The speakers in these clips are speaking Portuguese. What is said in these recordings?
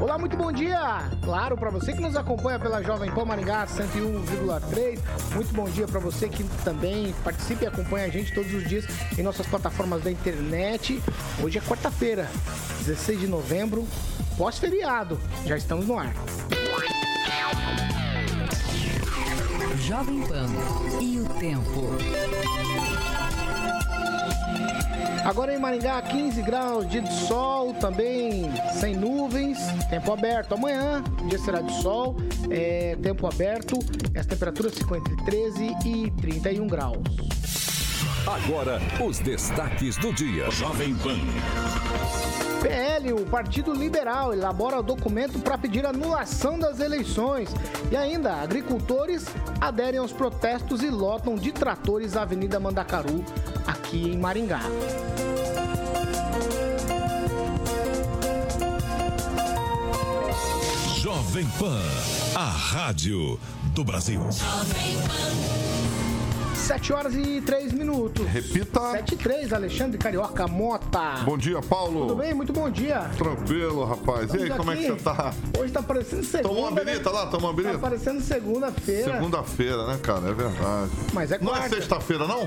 Olá, muito bom dia! Claro, para você que nos acompanha pela Jovem Pan Maringá 101,3. Muito bom dia para você que também participa e acompanha a gente todos os dias em nossas plataformas da internet. Hoje é quarta-feira, 16 de novembro, pós-feriado. Já estamos no ar. Jovem Pan e o tempo. Agora em Maringá, 15 graus, dia de sol, também sem nuvens, tempo aberto. Amanhã, dia será de sol, é, tempo aberto, as temperaturas ficam entre 13 e 31 graus. Agora, os destaques do dia. Jovem Pan. PL, o Partido Liberal, elabora documento para pedir anulação das eleições. E ainda, agricultores aderem aos protestos e lotam de tratores a Avenida Mandacaru, aqui em Maringá. Jovem Pan, a rádio do Brasil. 7 horas e 3 minutos. Repita. 7 e 3, Alexandre Carioca Mota. Bom dia, Paulo. Tudo bem? Muito bom dia. Tranquilo, rapaz. E aí, Estamos como é que você tá? Hoje tá parecendo segunda, Tomou uma birita né? lá? Tomou uma Tá birita? parecendo segunda-feira. Segunda-feira, né, cara? É verdade. Mas é Não é quarta. sexta-feira, não?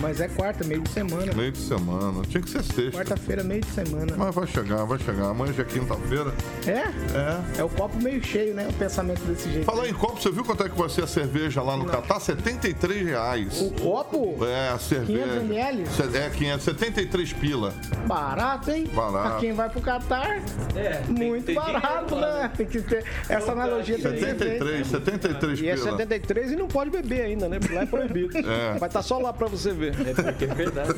Mas é quarta, meio de semana. Meio de semana. Tinha que ser sexta. Quarta-feira, meio de semana. Mas vai chegar, vai chegar. Amanhã já é quinta-feira. É? É. É o copo meio cheio, né? O pensamento desse jeito. Falar em copo, você viu quanto é que vai ser a cerveja lá no Catar? 73 reais. O copo? É, a cerveja. 500 ml? É, 500, 73 pila. Barato, hein? Barato. Pra quem vai pro Catar, É, tem muito ter barato, dinheiro lá, né? Tem que ter. Essa analogia tem que ser feita. 73, 73 E é pila. 73 e não pode beber ainda, né? Porque lá é proibido. É. Vai estar só lá pra você ver. É porque é verdade.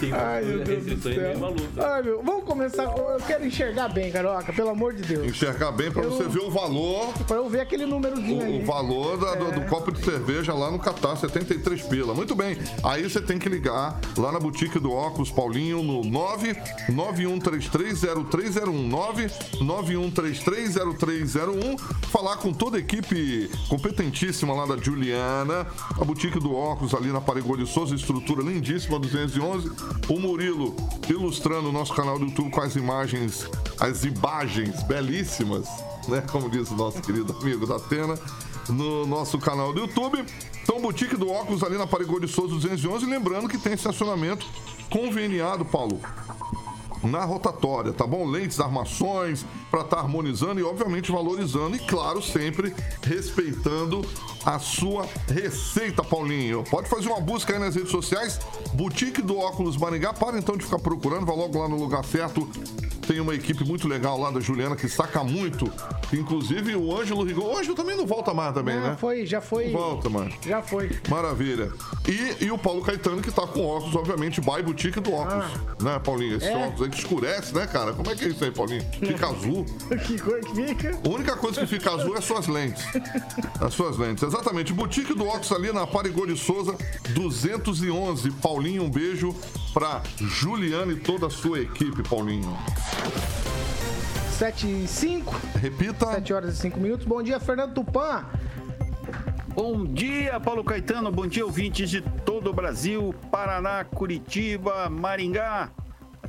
Tem Ai, meu Deus do céu. Ai, meu. Vamos começar. com- Eu quero enxergar bem, Caroca, pelo amor de Deus. Enxergar bem pra Eu- você ver o valor Pra eu ver aquele númerozinho O, ali. o valor da- do, É. do copo de cerveja lá no Catar, 73 pila. Muito bem. Aí você tem que ligar lá na boutique do óculos Paulinho no 991330301. 991330301. Falar com toda a equipe competentíssima lá da Juliana. A boutique do óculos ali na Parigolho Souza, estrutura lindíssima, 211. O Murilo ilustrando o nosso canal do YouTube com as imagens, as imagens belíssimas né? Como diz o nosso querido amigo da Atena, no nosso canal do YouTube. Então, Boutique do Óculos ali na Parigol de Souza 211. Lembrando que tem estacionamento conveniado, Paulo. Na rotatória, tá bom? Lentes, armações, para estar harmonizando e, obviamente, valorizando. E, claro, sempre respeitando a sua receita, Paulinho. Pode fazer uma busca aí nas redes sociais. Boutique do Óculos Maringá. Para então de ficar procurando, vai logo lá no lugar certo. Tem uma equipe muito legal lá da Juliana que saca muito. Inclusive o Ângelo Rigol. O Ângelo também não volta mais também, Não, né? foi, já foi. Volta, mano. Já foi. Maravilha. E, e o Paulo Caetano, que tá com óculos, obviamente, by boutique do óculos. Né, Paulinho? Esse É. óculos aí que escurece, né, cara? Como é que é isso aí, Paulinho? Fica azul. Que cor que fica? A única coisa que fica azul é as suas lentes. As suas lentes. Exatamente. Boutique do óculos ali na Parigô de Souza, 211. Paulinho, um beijo pra Juliana e toda a sua equipe, Paulinho. 7 e 5, Repita. 7 horas e 5 minutos. Bom dia, Fernando Tupan. Bom dia, Paulo Caetano. Bom dia, ouvintes de todo o Brasil, Paraná, Curitiba, Maringá.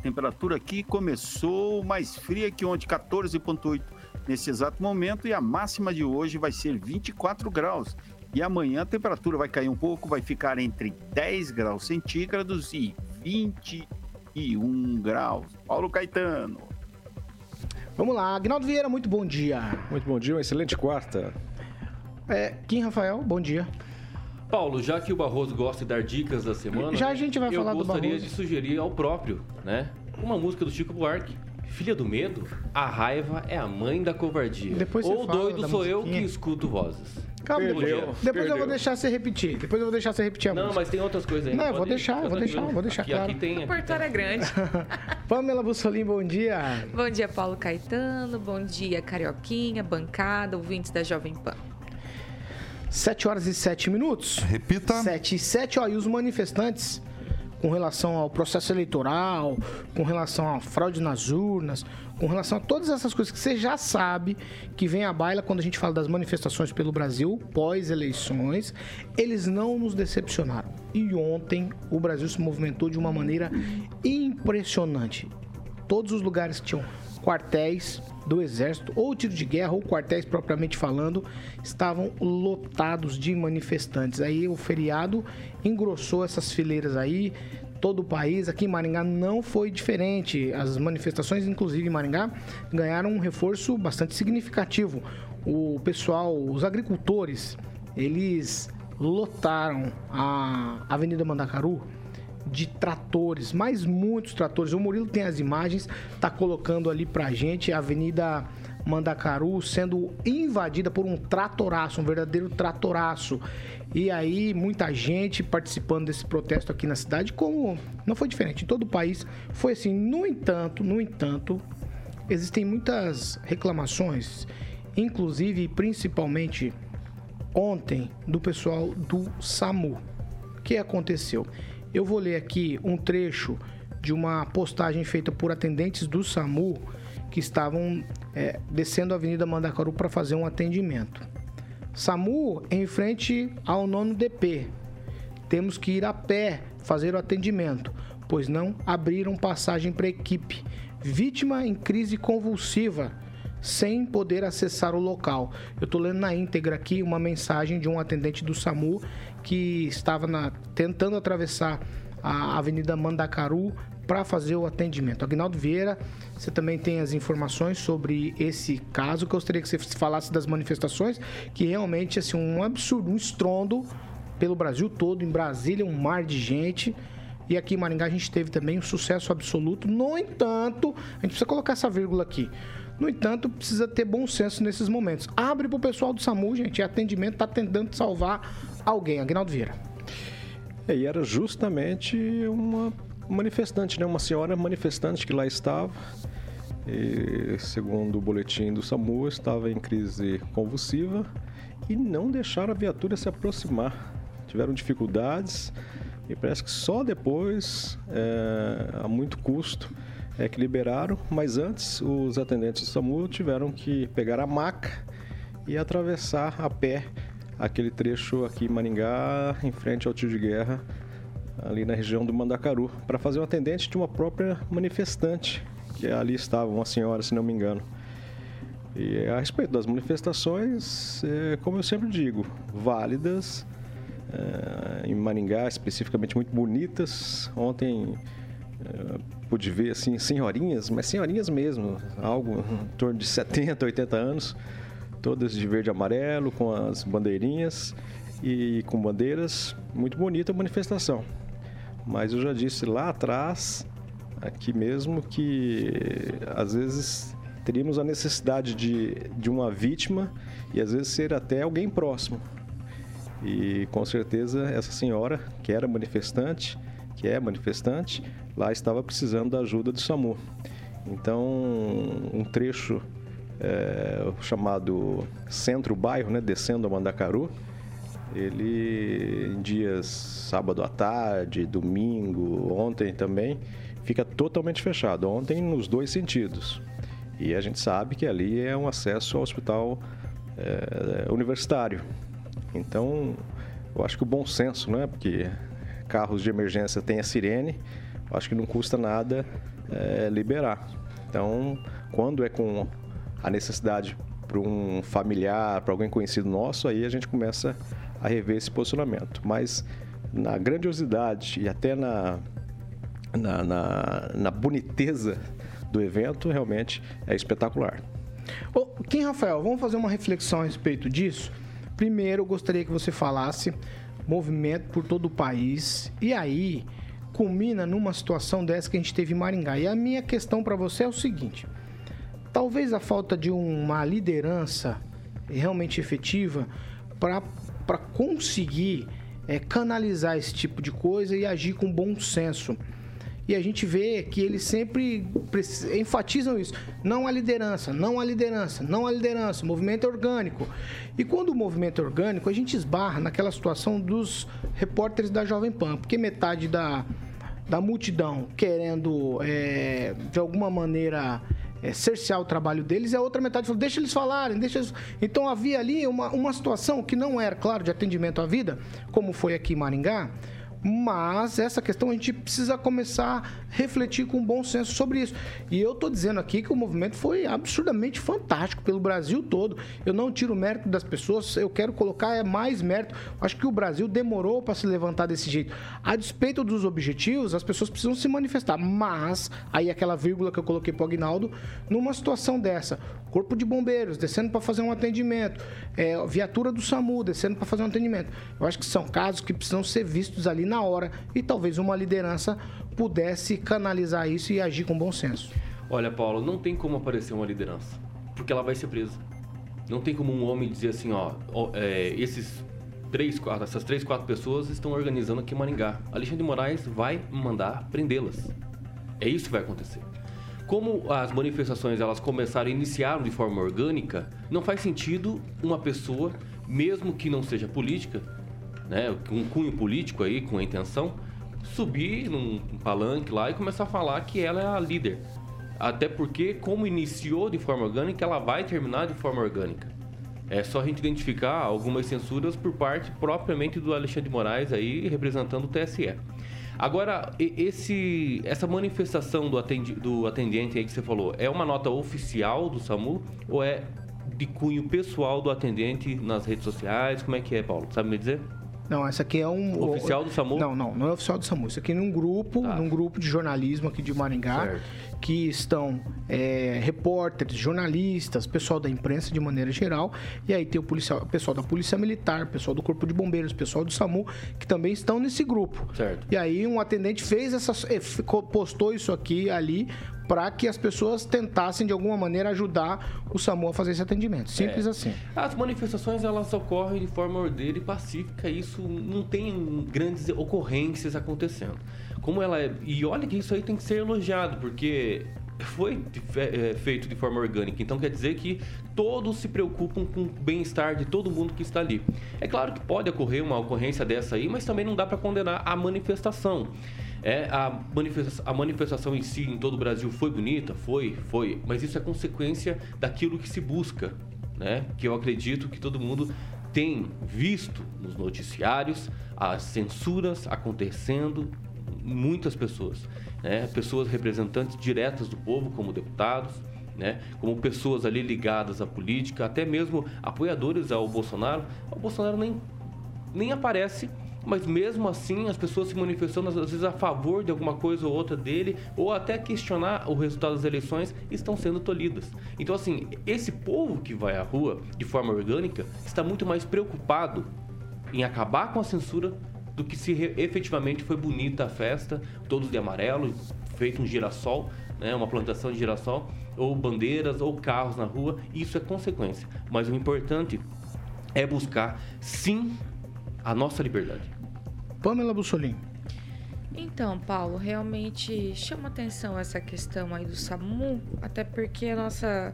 Temperatura aqui começou mais fria que ontem, 14,8 nesse exato momento, e a máxima de hoje vai ser 24 graus. E amanhã a temperatura vai cair um pouco, vai ficar entre 10 graus centígrados e 21 graus. Paulo Caetano. Vamos lá, Agnaldo Vieira, muito bom dia. Muito bom dia, uma excelente quarta. É, Kim Rafael, bom dia. Paulo, já que o Barroso gosta de dar dicas da semana, Já a gente vai eu falar do gostaria Barroso. de sugerir ao próprio, né? Uma música do Chico Buarque. Filha do medo, a raiva é a mãe da covardia. Depois você Ou doido sou eu musiquinha. que escuto vozes. Calma, Perdeu, depois, depois eu vou perdeu. deixar você repetir. Depois eu vou deixar você repetir a Não, música. mas tem outras coisas ainda. Não, eu vou deixar, eu vou deixar, vou deixar, aqui, claro. Aqui tem. O aqui portão é grande. Pamela Bussolim, bom dia. Bom dia, Paulo Caetano. Bom dia, Carioquinha, bancada, ouvintes da Jovem Pan. 7 horas e 7 minutos. Repita. 7 e 7, ó, e os manifestantes com relação ao processo eleitoral, com relação à fraude nas urnas, com relação a todas essas coisas que você já sabe que vem à baila quando a gente fala das manifestações pelo Brasil pós-eleições, eles não nos decepcionaram. E ontem o Brasil se movimentou de uma maneira impressionante. Todos os lugares que tinham quartéis do exército, ou tiro de guerra, ou quartéis propriamente falando, estavam lotados de manifestantes. Aí o feriado engrossou essas fileiras aí, todo o país. Aqui em Maringá não foi diferente. As manifestações, inclusive em Maringá, ganharam um reforço bastante significativo. O pessoal, os agricultores, eles lotaram a Avenida Mandacaru de tratores, mas muitos tratores. O Murilo tem as imagens, tá colocando ali pra gente a Avenida Mandacaru sendo invadida por um tratoraço, um verdadeiro tratoraço. E aí, muita gente participando desse protesto aqui na cidade, como não foi diferente, em todo o país foi assim. No entanto, no entanto, existem muitas reclamações, inclusive, principalmente ontem, do pessoal do SAMU. O que aconteceu? Eu vou ler aqui um trecho de uma postagem feita por atendentes do SAMU que estavam é, descendo a Avenida Mandacaru para fazer um atendimento. SAMU em frente ao nono DP. Temos que ir a pé fazer o atendimento, pois não abriram passagem para equipe. Vítima em crise convulsiva, sem poder acessar o local. Eu estou lendo na íntegra aqui uma mensagem de um atendente do SAMU que estava na- tentando atravessar a Avenida Mandacaru para fazer o atendimento. Agnaldo Vieira, você também tem as informações sobre esse caso, que eu gostaria que você falasse das manifestações, que realmente, assim, um absurdo, um estrondo pelo Brasil todo, em Brasília, um mar de gente. E aqui em Maringá a gente teve também um sucesso absoluto. No entanto, a gente precisa colocar essa vírgula aqui. No entanto, precisa ter bom senso nesses momentos. Abre pro pessoal do SAMU, gente. Atendimento tá tentando salvar alguém. Agnaldo Vieira. É, E era justamente uma manifestante, né? Uma senhora manifestante que lá estava. E, segundo o boletim do SAMU, estava em crise convulsiva e não deixaram a viatura se aproximar. Tiveram dificuldades e parece que só depois, é, a muito custo, é que liberaram. Mas antes, os atendentes do SAMU tiveram que pegar a maca e atravessar a pé aquele trecho aqui em Maringá, em frente ao tio de guerra, ali na região do Mandacaru, para fazer um atendente de uma própria manifestante, que ali estava, uma senhora, se não me engano. E a respeito das manifestações, é, como eu sempre digo, válidas, é, em Maringá especificamente muito bonitas. Ontem pude ver assim senhorinhas, mas senhorinhas mesmo, algo em torno de 70, 80 anos, todas de verde e amarelo, com as bandeirinhas e com bandeiras. Muito bonita a manifestação. Mas eu já disse lá atrás, aqui mesmo, que às vezes teríamos a necessidade de, de uma vítima e às vezes ser até alguém próximo. E com certeza essa senhora, que era manifestante, que é manifestante, lá estava precisando da ajuda do SAMU. Então, um trecho é, chamado centro-bairro, né, descendo a Mandacaru, ele em dias sábado à tarde, domingo, ontem também, fica totalmente fechado. Ontem nos dois sentidos. E a gente sabe que ali é um acesso ao hospital é, universitário. Então, eu acho que o bom senso, né? Porque carros de emergência têm a sirene, acho que não custa nada é, liberar. Então, quando é com a necessidade para um familiar, para alguém conhecido nosso, aí a gente começa a rever esse posicionamento. Mas na grandiosidade e até na, na, na, na boniteza do evento, realmente é espetacular. Kim Rafael, vamos fazer uma reflexão a respeito disso? Primeiro, eu gostaria que você falasse movimento por todo o país. E aí, culmina numa situação dessa que a gente teve em Maringá. E a minha questão para você é o seguinte: talvez a falta de uma liderança realmente efetiva para conseguir é, canalizar esse tipo de coisa e agir com bom senso. E a gente vê que eles sempre enfatizam isso. Não há liderança, não há liderança, não há liderança. O movimento é orgânico. E quando o movimento é orgânico, a gente esbarra naquela situação dos repórteres da Jovem Pan, porque metade da, da multidão querendo, é, de alguma maneira, é, cercear o trabalho deles, e a outra metade falou, deixa eles falarem, deixa eles... Então havia ali uma, uma situação que não era, claro, de atendimento à vida, como foi aqui em Maringá, mas essa questão a gente precisa começar a refletir com bom senso sobre isso. E eu estou dizendo aqui que o movimento foi absurdamente fantástico pelo Brasil todo. Eu não tiro mérito das pessoas, eu quero colocar é mais mérito. Acho que o Brasil demorou para se levantar desse jeito. A despeito dos objetivos, as pessoas precisam se manifestar. Mas, aí aquela vírgula que eu coloquei para o Agnaldo, numa situação dessa, corpo de bombeiros descendo para fazer um atendimento, é, viatura do SAMU descendo para fazer um atendimento. Eu acho que são casos que precisam ser vistos ali na hora e talvez uma liderança pudesse canalizar isso e agir com bom senso. Olha, Paulo, não tem como aparecer uma liderança, porque ela vai ser presa. Não tem como um homem dizer assim, ó, é, esses três, quatro, essas três, quatro pessoas estão organizando aqui em Maringá. Alexandre de Moraes vai mandar prendê-las. É isso que vai acontecer. Como as manifestações elas começaram iniciaram de forma orgânica, não faz sentido uma pessoa, mesmo que não seja política, né, um cunho político aí, com a intenção, subir num palanque lá e começar a falar que ela é a líder. Até porque, como iniciou de forma orgânica, ela vai terminar de forma orgânica. É só a gente identificar algumas censuras por parte propriamente do Alexandre de Moraes aí representando o TSE. Agora, esse, essa manifestação do, atendi, do atendente aí que você falou, é uma nota oficial do SAMU ou é de cunho pessoal do atendente nas redes sociais? Como é que é, Paulo? Sabe me dizer? Não, essa aqui é um. Oficial do SAMU? Não, não, não é oficial do SAMU. Isso aqui é num grupo, Tá. num grupo de jornalismo aqui de Maringá, Certo. que estão é, repórteres, jornalistas, pessoal da imprensa de maneira geral, e aí tem o policial, pessoal da Polícia Militar, pessoal do Corpo de Bombeiros, pessoal do SAMU, que também estão nesse grupo. Certo. E aí um atendente fez essa, eh, postou isso aqui ali para que as pessoas tentassem de alguma maneira ajudar o SAMU a fazer esse atendimento. Simples É. assim. As manifestações elas ocorrem de forma ordeira e pacífica, isso não tem grandes ocorrências acontecendo. Como ela é, e olha que isso aí tem que ser elogiado, porque foi é, feito de forma orgânica, então quer dizer que todos se preocupam com o bem-estar de todo mundo que está ali. É claro que pode ocorrer uma ocorrência dessa aí, mas também não dá para condenar a manifestação. É, a, manifesta- a manifestação em si, em todo o Brasil, foi bonita? Foi, foi. Mas isso é consequência daquilo que se busca, né? Que eu acredito que todo mundo tem visto nos noticiários as censuras acontecendo muitas pessoas, né? Pessoas representantes diretas do povo, como deputados, né? Como pessoas ali ligadas à política, até mesmo apoiadores ao Bolsonaro. O Bolsonaro nem nem aparece, mas mesmo assim as pessoas se manifestando às vezes a favor de alguma coisa ou outra dele, ou até questionar o resultado das eleições, estão sendo tolhidas. Então assim, esse povo que vai à rua de forma orgânica está muito mais preocupado em acabar com a censura do que se efetivamente foi bonita a festa, todos de amarelo, feito um girassol, né, uma plantação de girassol, ou bandeiras, ou carros na rua, isso é consequência. Mas o importante é buscar, sim, a nossa liberdade. Pamela Bussolini. Então, Paulo, realmente chama atenção essa questão aí do SAMU, até porque a nossa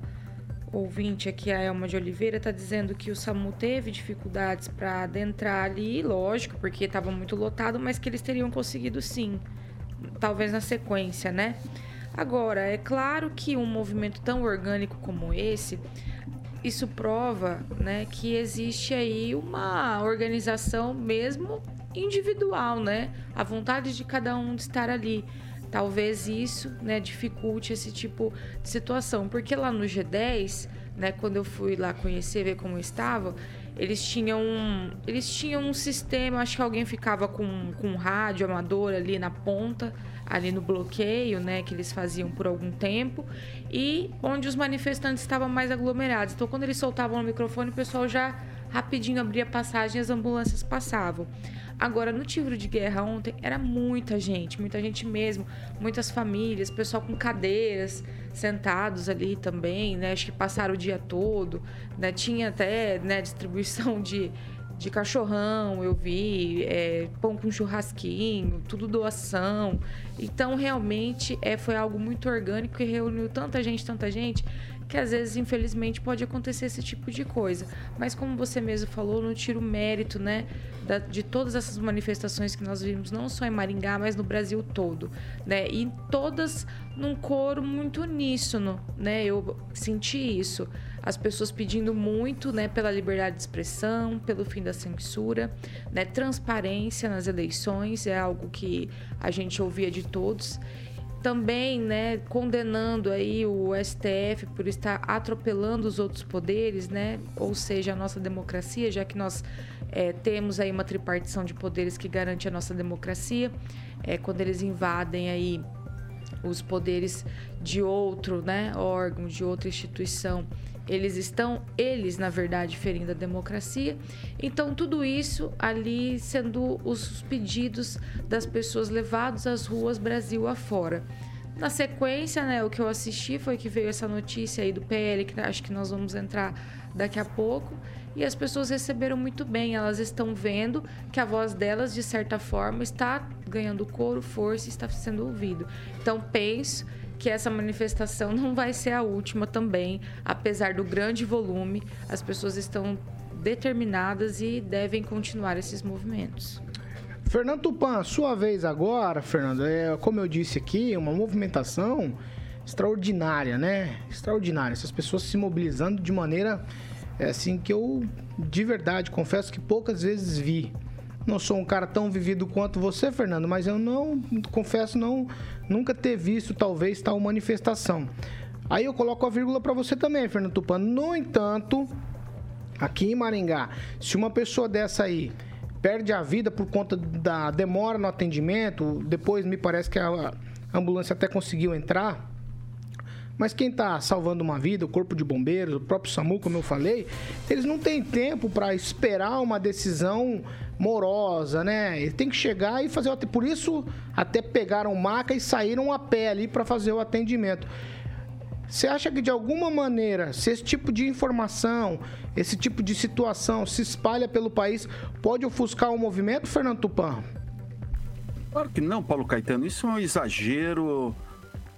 ouvinte aqui, a Elma de Oliveira, está dizendo que o SAMU teve dificuldades para adentrar ali, lógico, porque estava muito lotado, mas que eles teriam conseguido sim, talvez na sequência, né? Agora, é claro que um movimento tão orgânico como esse, isso prova, né, que existe aí uma organização mesmo individual, né? A vontade de cada um de estar ali. Talvez isso, né, dificulte esse tipo de situação, porque lá no G10, né, quando eu fui lá conhecer, ver como estava, eles tinham um, eles tinham um sistema, acho que alguém ficava com, com um rádio amador ali na ponta, ali no bloqueio, né, que eles faziam por algum tempo, e onde os manifestantes estavam mais aglomerados. Então, quando eles soltavam o microfone, o pessoal já rapidinho abria passagem e as ambulâncias passavam. Agora, no tiro de guerra ontem, era muita gente, muita gente mesmo, muitas famílias, pessoal com cadeiras, sentados ali também, né? Acho que passaram o dia todo, né? Tinha até né, distribuição de, de cachorrão, eu vi, é, pão com churrasquinho, tudo doação. Então, realmente, é, foi algo muito orgânico e reuniu tanta gente, tanta gente, que às vezes, infelizmente, pode acontecer esse tipo de coisa. Mas como você mesmo falou, não tira o mérito, né, de todas essas manifestações que nós vimos, não só em Maringá, mas no Brasil todo, né? E todas num coro muito uníssono, né? Eu senti isso. As pessoas pedindo muito, né, pela liberdade de expressão, pelo fim da censura, né? Transparência nas eleições é algo que a gente ouvia de todos também, né, condenando aí o STF por estar atropelando os outros poderes, né, ou seja, a nossa democracia, já que nós é, temos aí uma tripartição de poderes que garante a nossa democracia, é, quando eles invadem aí os poderes de outro, né, órgão, de outra instituição, eles estão, eles na verdade, ferindo a democracia. Então, tudo isso ali sendo os pedidos das pessoas levados às ruas Brasil afora. Na sequência, né, o que eu assisti foi que veio essa notícia aí do PL, que acho que nós vamos entrar daqui a pouco, e as pessoas receberam muito bem. Elas estão vendo que a voz delas, de certa forma, está ganhando coro, força e está sendo ouvido. Então, penso que essa manifestação não vai ser a última também, apesar do grande volume, as pessoas estão determinadas e devem continuar esses movimentos. Fernando Tupan, sua vez agora, Fernando. É, como eu disse aqui, uma movimentação extraordinária, né? Extraordinária. Essas pessoas se mobilizando de maneira é, assim que eu de verdade confesso que poucas vezes vi. Não sou um cara tão vivido quanto você, Fernando, mas eu não confesso não nunca ter visto talvez tal manifestação. Aí eu coloco a vírgula para você também, Fernando Tupan. No entanto, aqui em Maringá, se uma pessoa dessa aí perde a vida por conta da demora no atendimento, depois me parece que a ambulância até conseguiu entrar. Mas quem está salvando uma vida, o corpo de bombeiros, o próprio SAMU, como eu falei, eles não têm tempo para esperar uma decisão morosa, né? Ele tem que chegar e fazer o Por isso, até pegaram maca e saíram a pé ali para fazer o atendimento. Você acha que de alguma maneira, se esse tipo de informação, esse tipo de situação se espalha pelo país, pode ofuscar o movimento, Fernando Tupan? Claro que não, Paulo Caetano. Isso é um exagero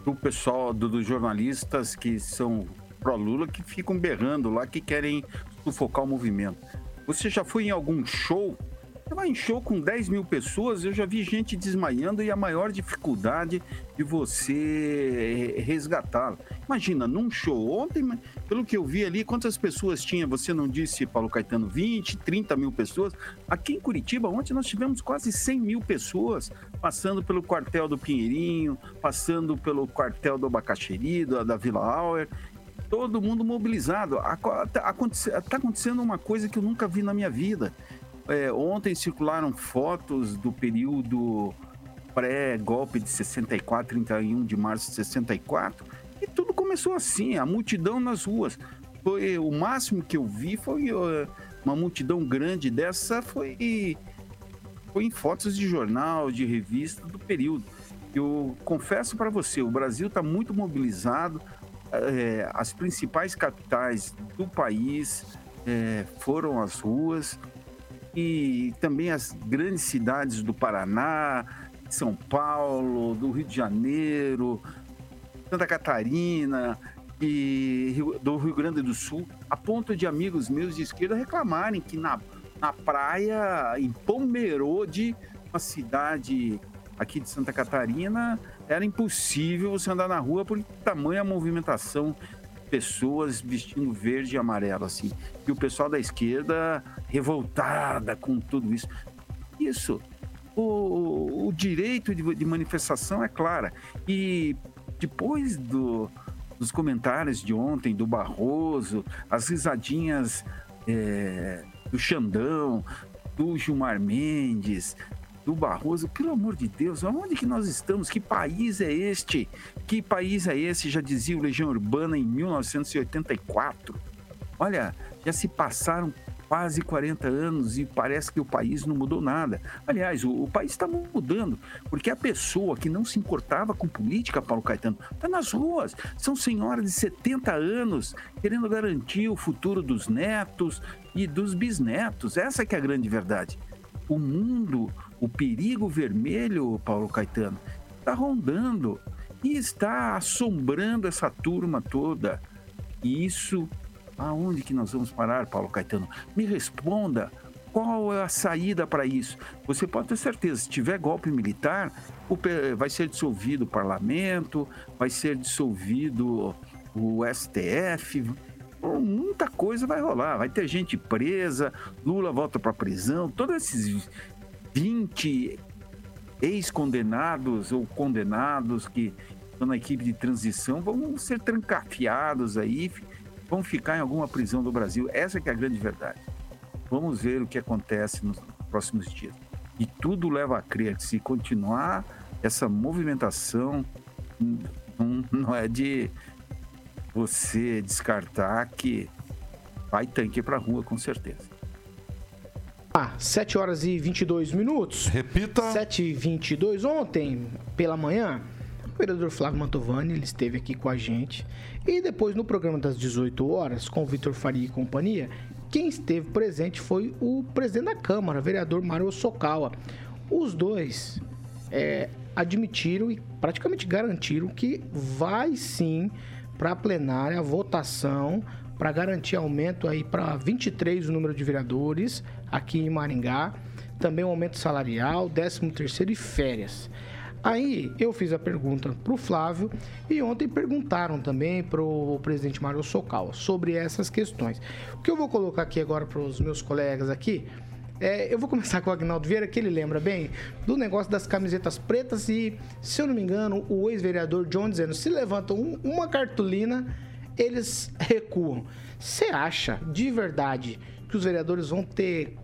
do pessoal, do, dos jornalistas que são pró-Lula, que ficam berrando lá, que querem sufocar o movimento. Você já foi em algum show vai em show com 10 mil pessoas, eu já vi gente desmaiando e a maior dificuldade de você resgatá-la. Imagina, num show, ontem, pelo que eu vi ali, quantas pessoas tinha? Você não disse, Paulo Caetano, 20, 30 mil pessoas? Aqui em Curitiba, ontem nós tivemos quase 100 mil pessoas passando pelo quartel do Pinheirinho, passando pelo quartel do Abacaxeri, da Vila Auer todo mundo mobilizado. Está acontecendo uma coisa que eu nunca vi na minha vida. É, ontem circularam fotos do período pré-golpe de 64, 31 de março de 64, e tudo começou assim, a multidão nas ruas. Foi o máximo que eu vi foi uma multidão grande dessa foi foi em fotos de jornal, de revista do período. Eu confesso para você, o Brasil está muito mobilizado. É, as principais capitais do país é, foram às ruas e também as grandes cidades do Paraná, São Paulo, do Rio de Janeiro, Santa Catarina e do Rio Grande do Sul, a ponto de amigos meus de esquerda reclamarem que na, na praia, em Pomerode, uma cidade aqui de Santa Catarina, era impossível você andar na rua por tamanha movimentação pessoas vestindo verde e amarelo, assim. E o pessoal da esquerda revoltada com tudo isso. Isso. O, o direito de, de, manifestação é clara. E depois do, dos comentários de ontem do Barroso, as risadinhas é, do Xandão, do Gilmar Mendes, do Barroso, pelo amor de Deus, aonde que nós estamos? Que país é este? Que país é esse? Já dizia o Legião Urbana em 1984. Olha, já se passaram quase 40 anos e parece que o país não mudou nada. Aliás, o, o país está mudando, porque a pessoa que não se importava com política, Paulo Caetano, está nas ruas. São senhoras de 70 anos querendo garantir o futuro dos netos e dos bisnetos. Essa que é a grande verdade. O mundo, o perigo vermelho, Paulo Caetano, está rondando e está assombrando essa turma toda. E isso Aonde que nós vamos parar, Paulo Caetano? Me responda. Qual é a saída para isso? Você pode ter certeza, se tiver golpe militar, vai ser dissolvido o parlamento, vai ser dissolvido o STF, muita coisa vai rolar. Vai ter gente presa, Lula volta para prisão, todos esses 20 ex-condenados ou condenados que estão na equipe de transição vão ser trancafiados aí, vão ficar em alguma prisão do Brasil. Essa é a grande verdade. Vamos ver o que acontece nos próximos dias. E tudo leva a crer que se continuar essa movimentação, não, não é de você descartar que vai tanque para rua, com certeza. Ah, 7 horas e 22 minutos. Repita. 7 e 22 Ontem, pela manhã, vereador Flávio Mantovani, ele esteve aqui com a gente. E depois, no programa das 18 horas, com o Vitor Faria e companhia, quem esteve presente foi o presidente da Câmara, vereador Mário Sokawa. Os dois é, admitiram e praticamente garantiram que vai sim para a plenária a votação para garantir aumento aí para 23 o número de vereadores aqui em Maringá, também um aumento salarial, 13 terceiro e férias. Aí eu fiz a pergunta para o Flávio e ontem perguntaram também para o presidente Mário Socal sobre essas questões. O que eu vou colocar aqui agora para os meus colegas aqui é, eu vou começar com o Agnaldo Vieira, que ele lembra bem do negócio das camisetas pretas e, se eu não me engano, o ex-vereador John dizendo, se levantam um, uma cartolina, eles recuam. Você acha, de verdade, que os vereadores vão ter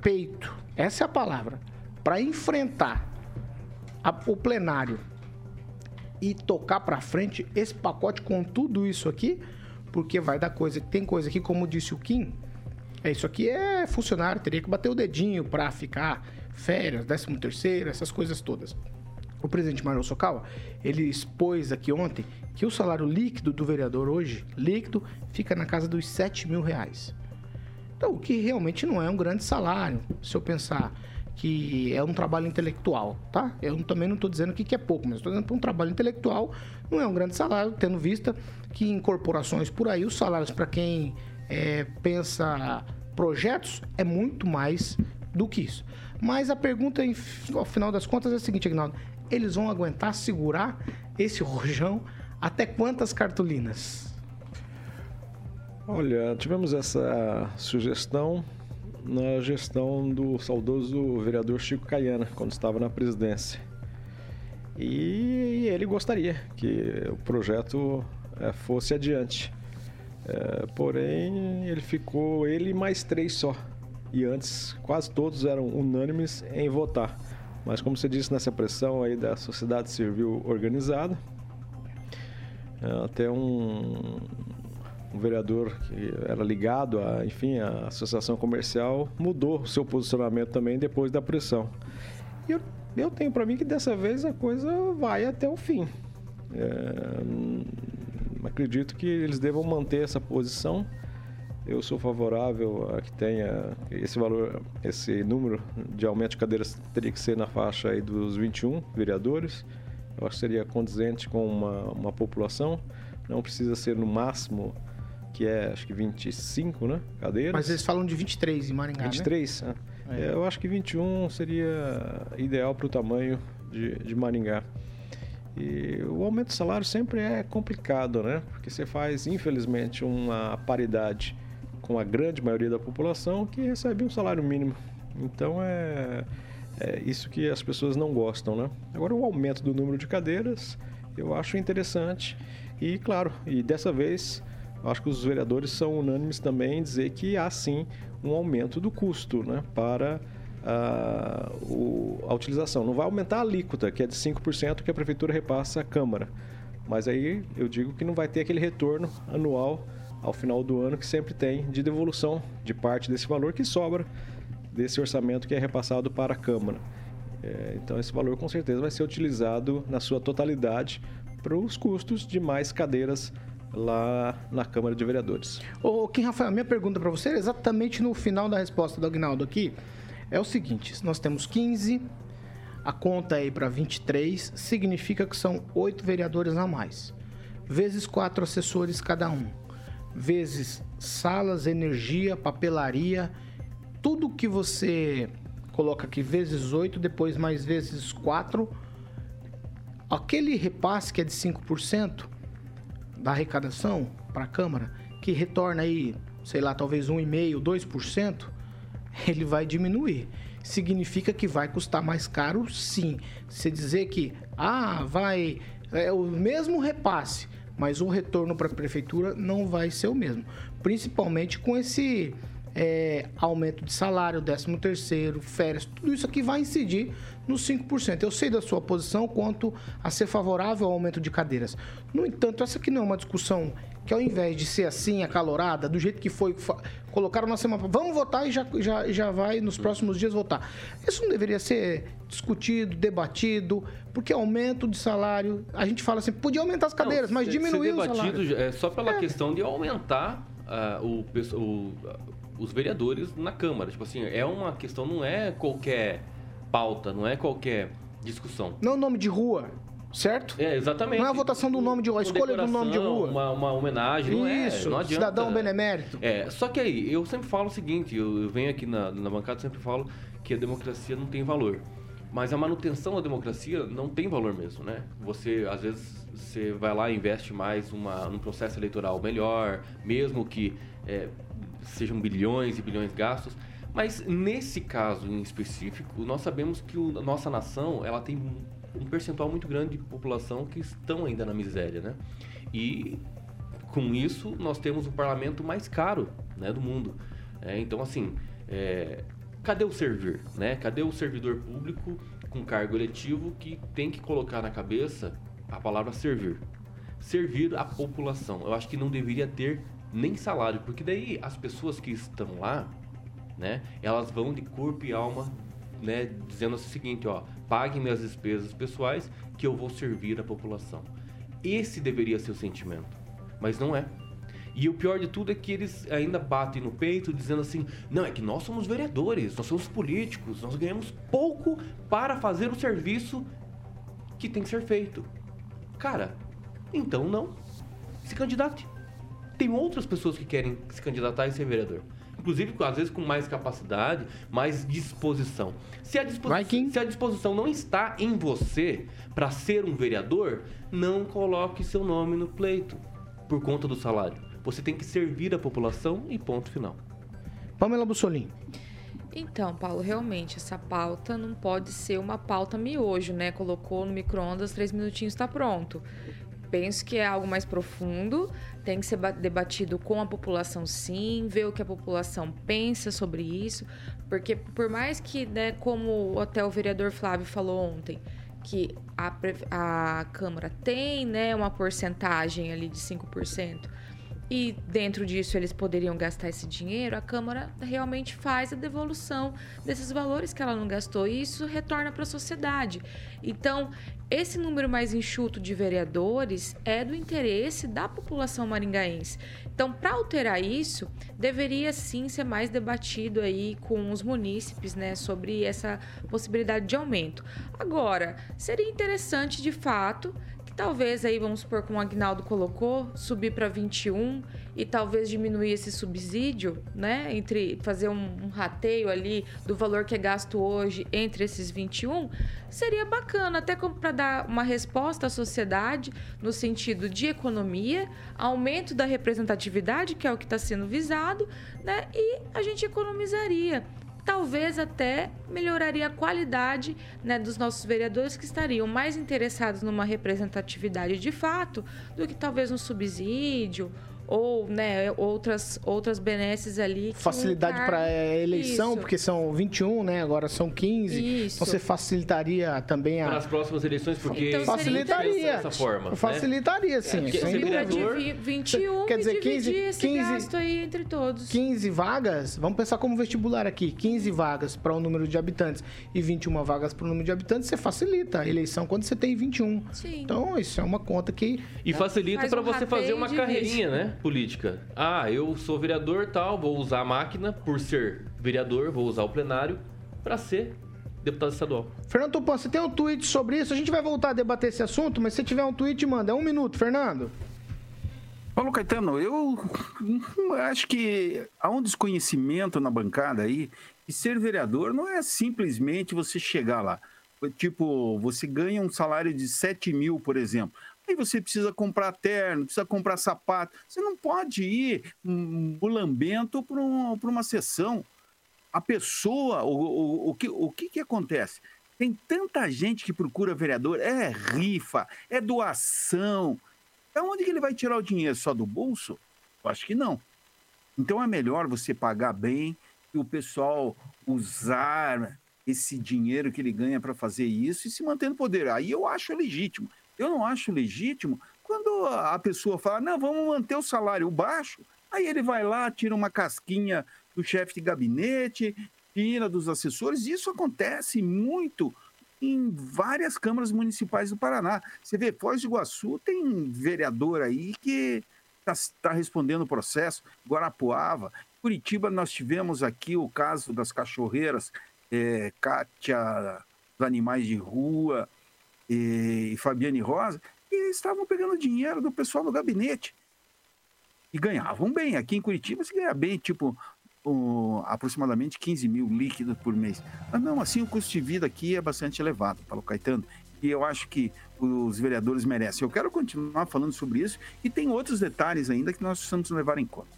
peito, essa é a palavra, para enfrentar a, o plenário e tocar para frente esse pacote com tudo isso aqui, porque vai dar coisa. Tem coisa aqui, como disse o Kim, é isso aqui é funcionário, teria que bater o dedinho para ficar férias, 13 terceiro, essas coisas todas. O presidente Mário Sokawa, ele expôs aqui ontem que o salário líquido do vereador hoje, líquido, fica na casa dos 7 mil reais. Então, o que realmente não é um grande salário, se eu pensar que é um trabalho intelectual, tá? Eu também não estou dizendo que é pouco, mas estou dizendo que um trabalho intelectual não é um grande salário, tendo vista que em corporações por aí os salários para quem é, pensa projetos é muito mais do que isso. Mas a pergunta, ao final das contas, é a seguinte, Agnaldo: eles vão aguentar segurar esse rojão até quantas cartolinas? Olha, tivemos essa sugestão na gestão do saudoso vereador Chico Caiana, quando estava na presidência. E ele gostaria que o projeto é, fosse adiante. É, porém, ele ficou ele mais três só. E antes, quase todos eram unânimes em votar. Mas, como você disse, nessa pressão aí da sociedade civil organizada, é, até um, um vereador que era ligado a, enfim, a associação comercial mudou o seu posicionamento também depois da pressão. E eu, eu tenho para mim que dessa vez a coisa vai até o fim. É, acredito que eles devam manter essa posição. Eu sou favorável a que tenha esse valor, esse número de aumento de cadeiras teria que ser na faixa aí dos 21 vereadores. Eu acho que seria condizente com uma, uma população. Não precisa ser no máximo que é acho que 25, né? Cadeiras. Mas eles falam de 23 em Maringá, 23, né? É. É, eu acho que 21 seria ideal para o tamanho de, de Maringá. E o aumento do salário sempre é complicado, né? Porque você faz, infelizmente, uma paridade com a grande maioria da população que recebe um salário mínimo. Então é, é isso que as pessoas não gostam, né? Agora o aumento do número de cadeiras eu acho interessante e claro, e dessa vez acho que os vereadores são unânimes também em dizer que há sim um aumento do custo né, para a, o, a utilização. Não vai aumentar a alíquota, que é de 5% que a prefeitura repassa à Câmara. Mas aí eu digo que não vai ter aquele retorno anual ao final do ano que sempre tem de devolução de parte desse valor que sobra desse orçamento que é repassado para a Câmara. É, então esse valor com certeza vai ser utilizado na sua totalidade para os custos de mais cadeiras lá na Câmara de Vereadores. Ô, Kim Rafael, minha pergunta para você é exatamente no final da resposta do Agnaldo aqui. É o seguinte, nós temos 15, a conta aí para 23, significa que são oito vereadores a mais. Vezes quatro assessores cada um. Vezes salas, energia, papelaria, tudo que você coloca aqui vezes 8, depois mais vezes 4. Aquele repasse que é de 5% da arrecadação para a Câmara, que retorna aí, sei lá, talvez 1,5%, 2%, ele vai diminuir. Significa que vai custar mais caro, sim. Se dizer que, ah, vai, é o mesmo repasse, mas o retorno para a prefeitura não vai ser o mesmo. Principalmente com esse é, aumento de salário, 13 terceiro, férias, tudo isso aqui vai incidir nos 5%. Eu sei da sua posição quanto a ser favorável ao aumento de cadeiras. No entanto, essa aqui não é uma discussão que ao invés de ser assim, acalorada, do jeito que foi, colocaram na semana, vamos votar e já, já, já vai nos próximos dias votar. Isso não deveria ser discutido, debatido, porque aumento de salário, a gente fala assim, podia aumentar as cadeiras, não, mas diminuir o salário. É só pela é. questão de aumentar uh, o, o, os vereadores na Câmara. Tipo assim, é uma questão, não é qualquer pauta, não é qualquer discussão. Não é nome de rua, certo? É, exatamente. Não é a votação do nome de rua, a escolha do nome de rua. Uma, uma homenagem, não Isso, é, não adianta. cidadão benemérito. É, só que aí, eu sempre falo o seguinte, eu, eu venho aqui na, na bancada sempre falo que a democracia não tem valor. Mas a manutenção da democracia não tem valor mesmo, né? Você, às vezes, você vai lá e investe mais uma, num processo eleitoral melhor, mesmo que é, sejam bilhões e bilhões gastos. Mas nesse caso em específico, nós sabemos que a nossa nação ela tem um percentual muito grande de população que estão ainda na miséria, né? E com isso nós temos o parlamento mais caro né, do mundo. É, então, assim, é, cadê o servir? Né? Cadê o servidor público com cargo eletivo que tem que colocar na cabeça a palavra servir? Servir a população. Eu acho que não deveria ter nem salário, porque daí as pessoas que estão lá, né, elas vão de corpo e alma, né, dizendo o seguinte, ó, paguem minhas despesas pessoais que eu vou servir a população. Esse deveria ser o sentimento, mas não é. E o pior de tudo é que eles ainda batem no peito dizendo assim: não, é que nós somos vereadores, nós somos políticos, nós ganhamos pouco para fazer o serviço que tem que ser feito. Cara, então não. Se candidate tem outras pessoas que querem se candidatar e ser vereador. Inclusive, às vezes, com mais capacidade, mais disposição. Se a, disposi se a disposição não está em você para ser um vereador, não coloque seu nome no pleito por conta do salário. Você tem que servir a população e ponto final. Pamela Bussolini. Então, Paulo, realmente, essa pauta não pode ser uma pauta miojo, né? Colocou no micro-ondas, três minutinhos está pronto penso que é algo mais profundo, tem que ser debatido com a população sim, ver o que a população pensa sobre isso, porque por mais que, né, como até o vereador Flávio falou ontem, que a, a Câmara tem né, uma porcentagem ali de 5%, e dentro disso eles poderiam gastar esse dinheiro, a Câmara realmente faz a devolução desses valores que ela não gastou e isso retorna para a sociedade. Então, esse número mais enxuto de vereadores é do interesse da população maringaense. Então, para alterar isso, deveria sim ser mais debatido aí com os munícipes, né, sobre essa possibilidade de aumento. Agora, seria interessante de fato Talvez aí, vamos supor, como o Agnaldo colocou, subir para 21 e talvez diminuir esse subsídio, né? Entre fazer um, um rateio ali do valor que é gasto hoje entre esses 21, seria bacana, até para dar uma resposta à sociedade no sentido de economia, aumento da representatividade, que é o que está sendo visado, né? E a gente economizaria talvez até melhoraria a qualidade né, dos nossos vereadores que estariam mais interessados numa representatividade de fato do que talvez um subsídio ou né, outras, outras benesses ali. que um Facilidade cargo- para eleição, Isso. porque são 21, né? Agora são 15. Isso. Então você facilitaria também Para a. as próximas eleições, porque Então, seria Facilitaria. dessa forma. né? Facilitaria, sim. porque sem ser dúvida. vereador- Divi- 21 Quer dizer, e dividir 15 esse 15 gasto aí entre todos. 15 vagas, vamos pensar como vestibular aqui, 15 vagas para o número de habitantes e 21 vagas para o número de habitantes, você facilita a eleição quando você tem 21. Sim. Então, isso é uma conta que E facilita para um você fazer uma carreirinha, né? Política. Ah, eu sou vereador tal, vou usar a máquina por ser vereador, vou usar o plenário para ser deputado estadual. Fernando Tupan, você tem um tweet sobre isso? A gente vai voltar a debater esse assunto, mas se tiver um tweet, manda. É um minuto, Fernando. Paulo Caetano, eu acho que há um desconhecimento na bancada aí que ser vereador não é simplesmente você chegar lá. Tipo, você ganha um salário de 7 mil, por exemplo. Aí você precisa comprar terno, precisa comprar sapato. Você não pode ir um bulambento para um, uma sessão. A pessoa, o, o, o, que, o que, que acontece? Tem tanta gente que procura vereador, é rifa, é doação. Da onde que ele vai tirar o dinheiro? Só do bolso? Eu acho que não. Então é melhor você pagar bem e o pessoal usar esse dinheiro que ele ganha para fazer isso e se manter no poder. Aí eu acho legítimo. Eu não acho legítimo quando a pessoa fala, não, vamos manter o salário baixo. Aí ele vai lá, tira uma casquinha do chefe de gabinete, tira dos assessores. Isso acontece muito em várias câmaras municipais do Paraná. Você vê, Foz do Iguaçu tem vereador aí que está respondendo o processo, Guarapuava. Curitiba, nós tivemos aqui o caso das cachorreiras, é, Kátia, dos animais de rua e, Fabiane Rosa, e estavam pegando dinheiro do pessoal do gabinete. E ganhavam bem. Aqui em Curitiba se ganha bem, tipo, um, aproximadamente 15 mil líquidos por mês. Mas não, assim o custo de vida aqui é bastante elevado, Paulo Caetano. E eu acho que os vereadores merecem. Eu quero continuar falando sobre isso e tem outros detalhes ainda que nós precisamos levar em conta.